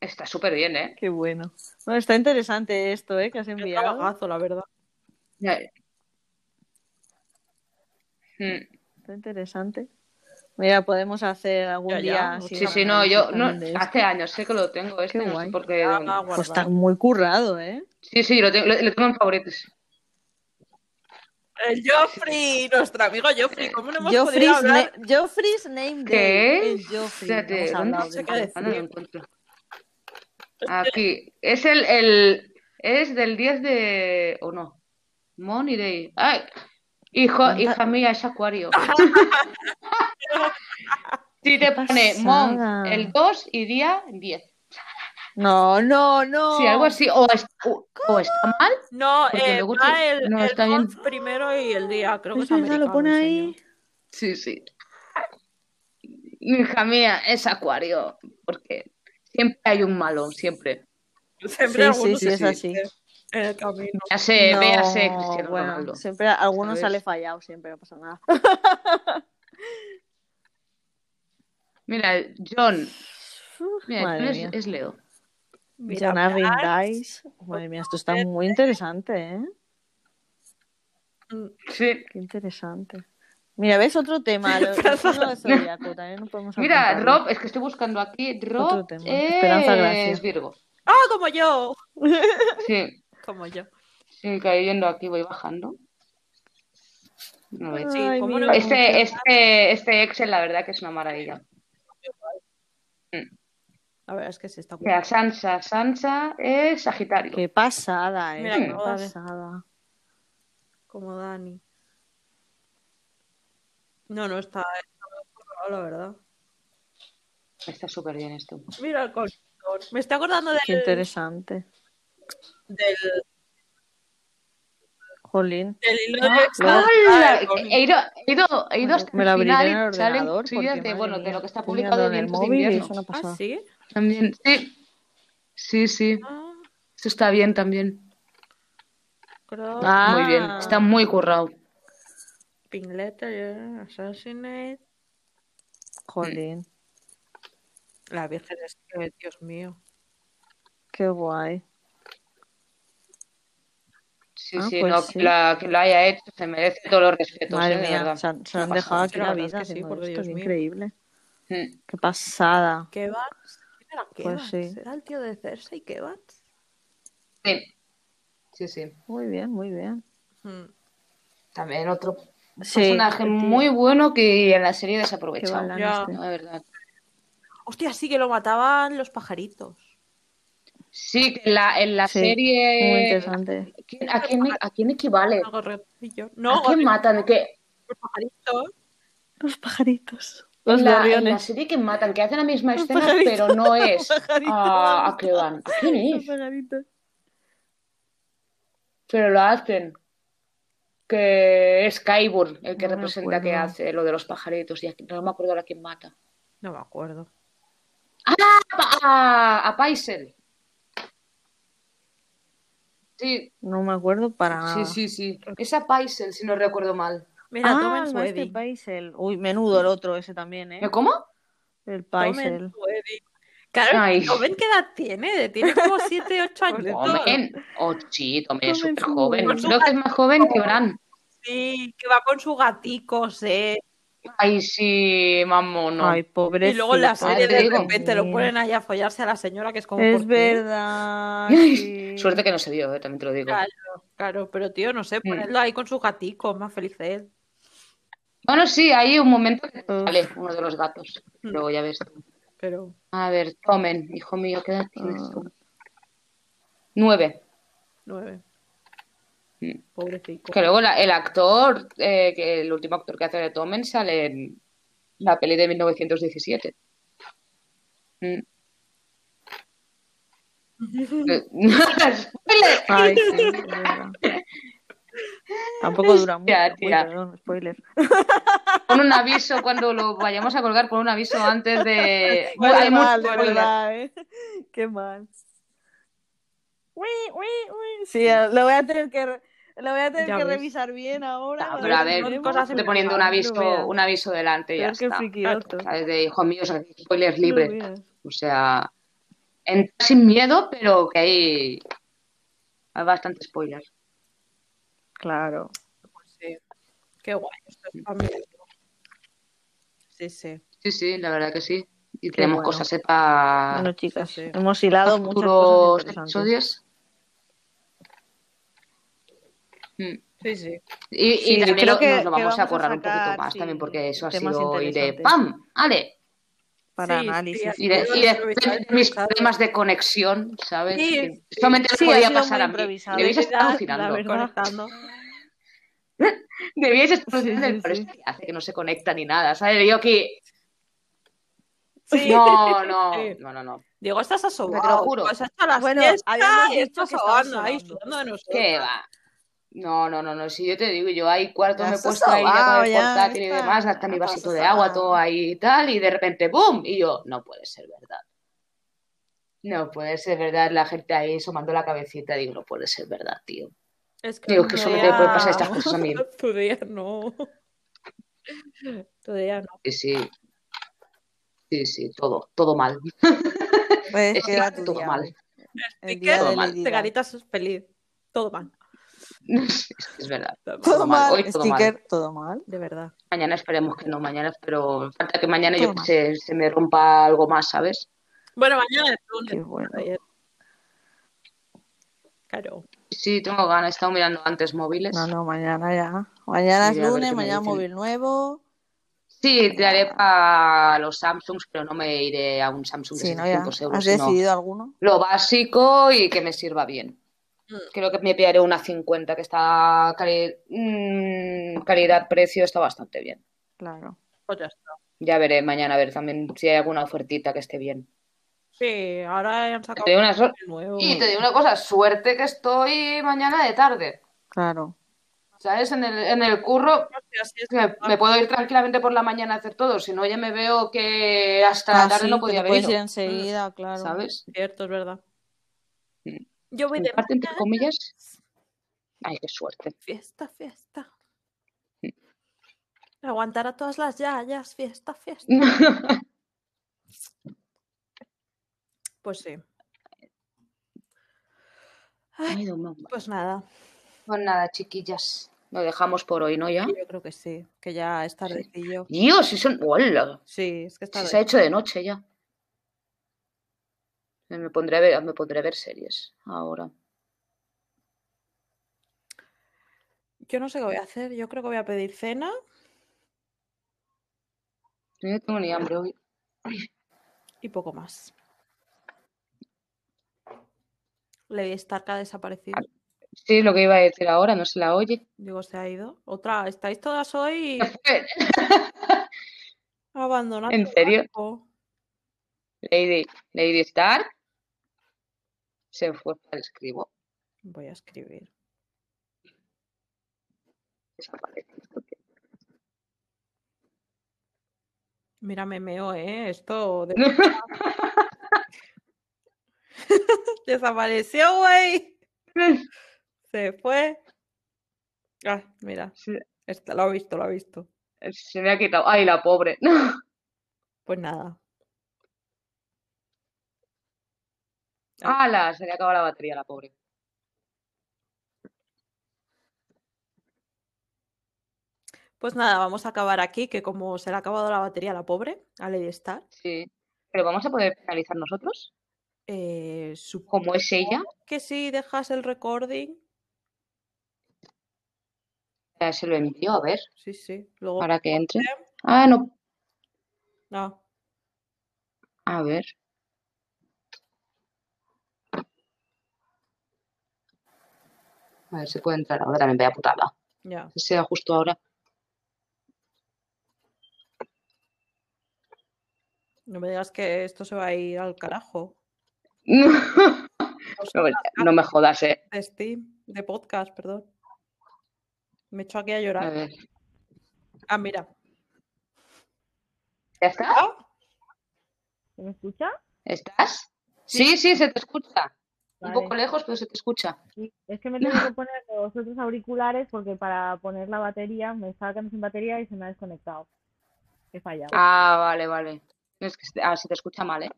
está súper bien, ¿eh? Qué bueno. Bueno, está interesante esto, ¿eh? Que has enviado. trabajazo, la verdad. Ya- Mm. Está interesante. Mira, podemos hacer algún Ya, ya. día. Sí, sí, no, yo no, hace años sé que lo tengo, este Qué no sé guay. por qué. Ah, no. guardar. Pues está muy currado, ¿eh? Sí, sí, lo tengo, lo, lo tengo en favoritos. El Joffrey, nuestro amigo Joffrey, ¿cómo no hemos podido Joffrey's, hablar? na- Joffrey's Name Day. ¿Qué? Es Joffrey. Espérate, Hemos ¿dónde sé qué no lo encuentro. Aquí. Es el, el. Es del 10 de. ¿O no? Money Day. ¡Ay! Hijo, ¿Cuánta- hija mía, es acuario. Sí, te pone. Month el 2 y día 10. No, no, no. Sí, algo así. O, es- o- o está mal. No, eh, luego va te- el, no, el está bien. primero y el día, creo que Es americano. lo pone ahí. señor. Sí, sí. Hija mía, es acuario. Porque siempre hay un malo, siempre. Siempre Sí, alguno sí, sí, es así. siente En el camino. Ya sé, No, véase Cristiano bueno, Ronaldo. siempre a algunos ¿sabes? sale fallado, siempre, no pasa nada. Mira, John. Mira, John es Leo. Mira, John Arryn Blas, Dice. Madre mía, esto está muy interesante, ¿eh? Sí. Qué interesante. Mira, ¿ves otro tema? Lo, el signo de Zodíaco, también no podemos Mira, apuntarlo. Rob, es que estoy buscando aquí. Otro Rob tema. Esperanza Gracia. es Virgo. Ah, como yo. Sí, Como yo. sí, cayendo aquí, voy bajando. Sí. Este, este, este Excel, la verdad que es una maravilla. La verdad es que se está Mira, Sansa, Sansa es Sagitario. Qué pasada, ¿eh? Mira, Qué de ver. pasada. como Dani. No, no está, está la verdad. Está súper bien esto. Mira el conector. Me estoy acordando Qué del, interesante. del Jolín. El hilo de ¡Hala! He ido, he ido, he ido hasta Me lo el final en el y salen porque, de, bueno, de lo que está publicado de en el de móvil y invierno. es una Ah, sí. También, sí. Sí, sí. Ah, Eso está bien también. Ah. Muy bien. Está muy currado. Pink Letter, Assassinate. Jolín, La Virgen es que, Dios mío. qué guay. Sí, Ah, sí, pues no, sí. La, que lo haya hecho se merece todos los respetos, Madre eh, de mía, se han, se han dejado aquí la vida es que sí, Dios qué mío. increíble. Mm. Qué pasada. Kevats. ¿Quién era Pues sí. ¿Era el tío de Cersei Kevats? Sí. Sí, sí. Muy bien, muy bien. Hmm. También otro Sí, personaje tío, muy bueno que en la serie desaprovechado. Ya. este. La verdad. Hostia, sí que lo mataban los pajaritos. Sí, que en la, en la Sí, serie. Muy interesante. ¿Quién- ¿A quién, ¿A quién equivale? No. ¿A No, quién matan? ¿Qué? los pajaritos. Los pajaritos. Los la, en la serie que matan, que hacen la misma Los escena, pajaritos, pero no es pajaritos. a, a Cleban. ¿A quién Los es? pajaritos. Pero lo hacen. Que es Kaibur el que No representa que hace lo de los pajaritos. Y no me acuerdo a quién mata. No me acuerdo. A, a, a Paisel. Sí, No me acuerdo para nada. sí, sí, sí. Es a Paisel, si no recuerdo mal. Mira, ah, wedding. Paisel. Uy, menudo el otro ese también, ¿eh? ¿Eh, ¿Cómo? El Paisel. Claro, Ay. Tomen qué edad tiene. Tiene como 7, 8 años. Tomen. Oh, sí, Tomen es súper joven. Creo que es más joven que Bran. Sí, que va con su gatico, sé. Ay, sí, mamón. Ay, pobre. Y luego en la serie de digo. repente lo ponen ahí a follarse a la señora, que es como. Es verdad. sí. Suerte que no se vio, eh, también te lo digo. Claro, claro, pero tío, no sé, Mm. ponerlo ahí con su gatico, más feliz él. Bueno, sí, hay un momento que sale uno de los gatos. Mm. Luego ya ves. tú. Pero. A ver, tomen, hijo mío, ¿qué edad tienes Ah. tú? Nueve. Nueve. Mm. Pobrecito. Que luego la- el actor, eh, que el último actor que hace de Tomen sale en la peli de 1917. Mm. Eh. Tampoco dura mucho. Tía, Uy, tía. perdón, spoiler. Pon un aviso cuando lo vayamos a colgar, pon un aviso antes de... Vale, Hay mucho mal, de verdad, ¿eh? Qué mal. Uy, uy, uy. Sí, eh, lo voy a tener que, lo voy a tener Ya que ves. revisar bien ahora. No, pero a ver, cosas poniendo un aviso, un aviso delante y ya está. De hijo mío, o sea, spoilers libres. O sea, entra sin miedo, pero que hay, hay bastante spoiler. Claro. Pues sí. Qué guay. Esto es familia. Sí, sí. Sí, sí, la verdad que sí. Y tenemos bueno. cosas eh, para Bueno, chicas, sí. hemos hilado interesantes. episodios. Mm. Sí, sí. Y, y Sí, también creo lo, que- nos lo vamos a currar un poquito más sí, también, porque eso ha sido ir de. ¡pam! ¡Ale! Para Sí, análisis. Y de, y de- mis problemas de conexión, ¿sabes? Sí, Que sí. solamente podía pasar a mí. Debéis estar alucinando. Debíais estar alucinando pero que hace que no se conecta ni nada, ¿sabes? Yo aquí... Sí. No, no, Sí. no, no, no. Diego, estás asobado. Te lo juro. Pues Bueno, habíamos dicho estás que sobando ahí, sudando de nosotros. ¿Qué va? No, no, no, no, si yo te digo, yo ahí cuarto me he puesto ahí ya con el ya portátil y demás, hasta mi vasito de agua, todo ahí y tal, y de repente ¡pum! Y yo, no puede ser verdad. No puede ser verdad, la gente ahí asomando la cabecita, digo, no puede ser verdad, tío. Es que Digo, que solo te pueden pasar estas cosas a mí. Tu día no. Tu día no. Sí, sí. Sí, sí, todo, todo mal. Pues Es que todo día mal. El día Todo mal. Feliz. Todo mal. Es verdad. Todo mal, mal. hoy todo mal. Sticker, todo mal. De verdad. Mañana esperemos que no, mañana espero, falta que mañana yo Toma. se, se me rompa algo más, ¿sabes? Bueno, mañana es lunes. Bueno. Ayer. Claro. Sí, tengo ganas, he estado mirando antes móviles. No, no, mañana ya. Mañana es lunes, mañana móvil nuevo. Sí, te haré para los Samsungs, pero no me iré a un Samsung de Sí, no, ya. 700 euros, ¿Has decidido alguno? lo básico y que me sirva bien. Mm. Creo que me pillaré una 50, que está cali- mm, calidad-precio, está bastante bien. Claro. Pues ya está. Ya veré mañana a ver también si hay alguna ofertita que esté bien. Sí, ahora han sacado Te una so- nuevo. Y te digo una cosa, suerte que estoy mañana de tarde. Claro. ¿Sabes? En el, en el curro me, me puedo ir tranquilamente por la mañana a hacer todo, si no ya me veo que hasta la Ah, tarde sí, no podía haber puedes ir enseguida, claro. ¿sabes? Cierto, es verdad. Yo voy de parte, entre comillas, ay, qué suerte. Fiesta, fiesta. Mm. Aguantar a todas las yayas, fiesta, fiesta. Pues sí. Ay, Dios. Pues nada, Pues nada, chiquillas, lo dejamos por hoy, ¿no? Ya. yo creo que sí, que ya es tardecillo. Dios, si son. ¡Hola! Sí, es que es Si tarde. se ha hecho de noche ya. Me pondré a ver, me pondré a ver series ahora. Yo no sé qué voy a hacer, yo creo que voy a pedir cena Yo no tengo ni hambre hoy. y poco más. Lady Stark ha desaparecido. Sí, lo que iba a decir ahora, no se la oye. Digo, se ha ido. Otra, estáis todas hoy abandonando. ¿En serio? Lady, Lady Stark se fue para el escribo. Voy a escribir. Desapareció. Mira, me meo, ¿eh? Esto de- desapareció, güey. Se fue. Ah, mira. Se, Este, lo ha visto, lo ha visto. se me ha quitado. Ay, la pobre. Pues nada. ¡Hala! Se le acaba la batería la pobre. Pues nada, vamos a acabar aquí, que como se le ha acabado la batería a la pobre, a Lady Star, Sí. Pero vamos a poder finalizar nosotros, eh, supongo como es ella. que si dejas el recording, Ya se lo envió, a ver, sí, sí. Luego, para que entre. Ah, no. no, A ver. A ver si puede entrar ahora también, vaya putada. ya. Que sea justo ahora. No me digas que esto se va a ir al carajo. No, me- horas no me jodas, eh. de Steam, de podcast, perdón. Me echo aquí a A llorar. ver. Ah, mira. ¿Ya está? ¿Se me escucha? ¿Estás? Sí, sí, se te escucha. Un poco lejos, pero se te escucha. Sí, Es que me tengo que poner los otros auriculares porque para poner la batería me estaba quedando sin batería y se me ha desconectado. He fallado. Ah, vale, vale. Es que se- ah, se te escucha mal, ¿eh?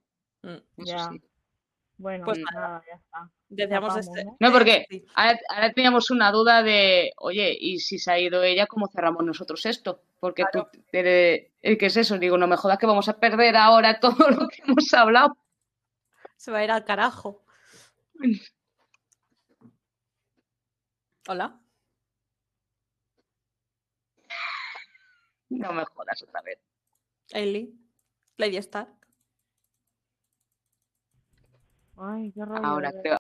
Mm, Eso Ya. sí. Bueno, Pues nada, ya está. Decíamos Tapamos, este. ¿no? No, porque Sí. ahora, ahora teníamos una duda de, oye, ¿y si se ha ido ella, cómo cerramos nosotros esto? Porque tú, eh, eh, ¿qué es eso? Digo, no me jodas que vamos a perder ahora todo lo que hemos hablado. Se va a ir al carajo. Hola. No me jodas otra vez. Ailey. Lady Stark. Ay, qué rollo. Ahora creo,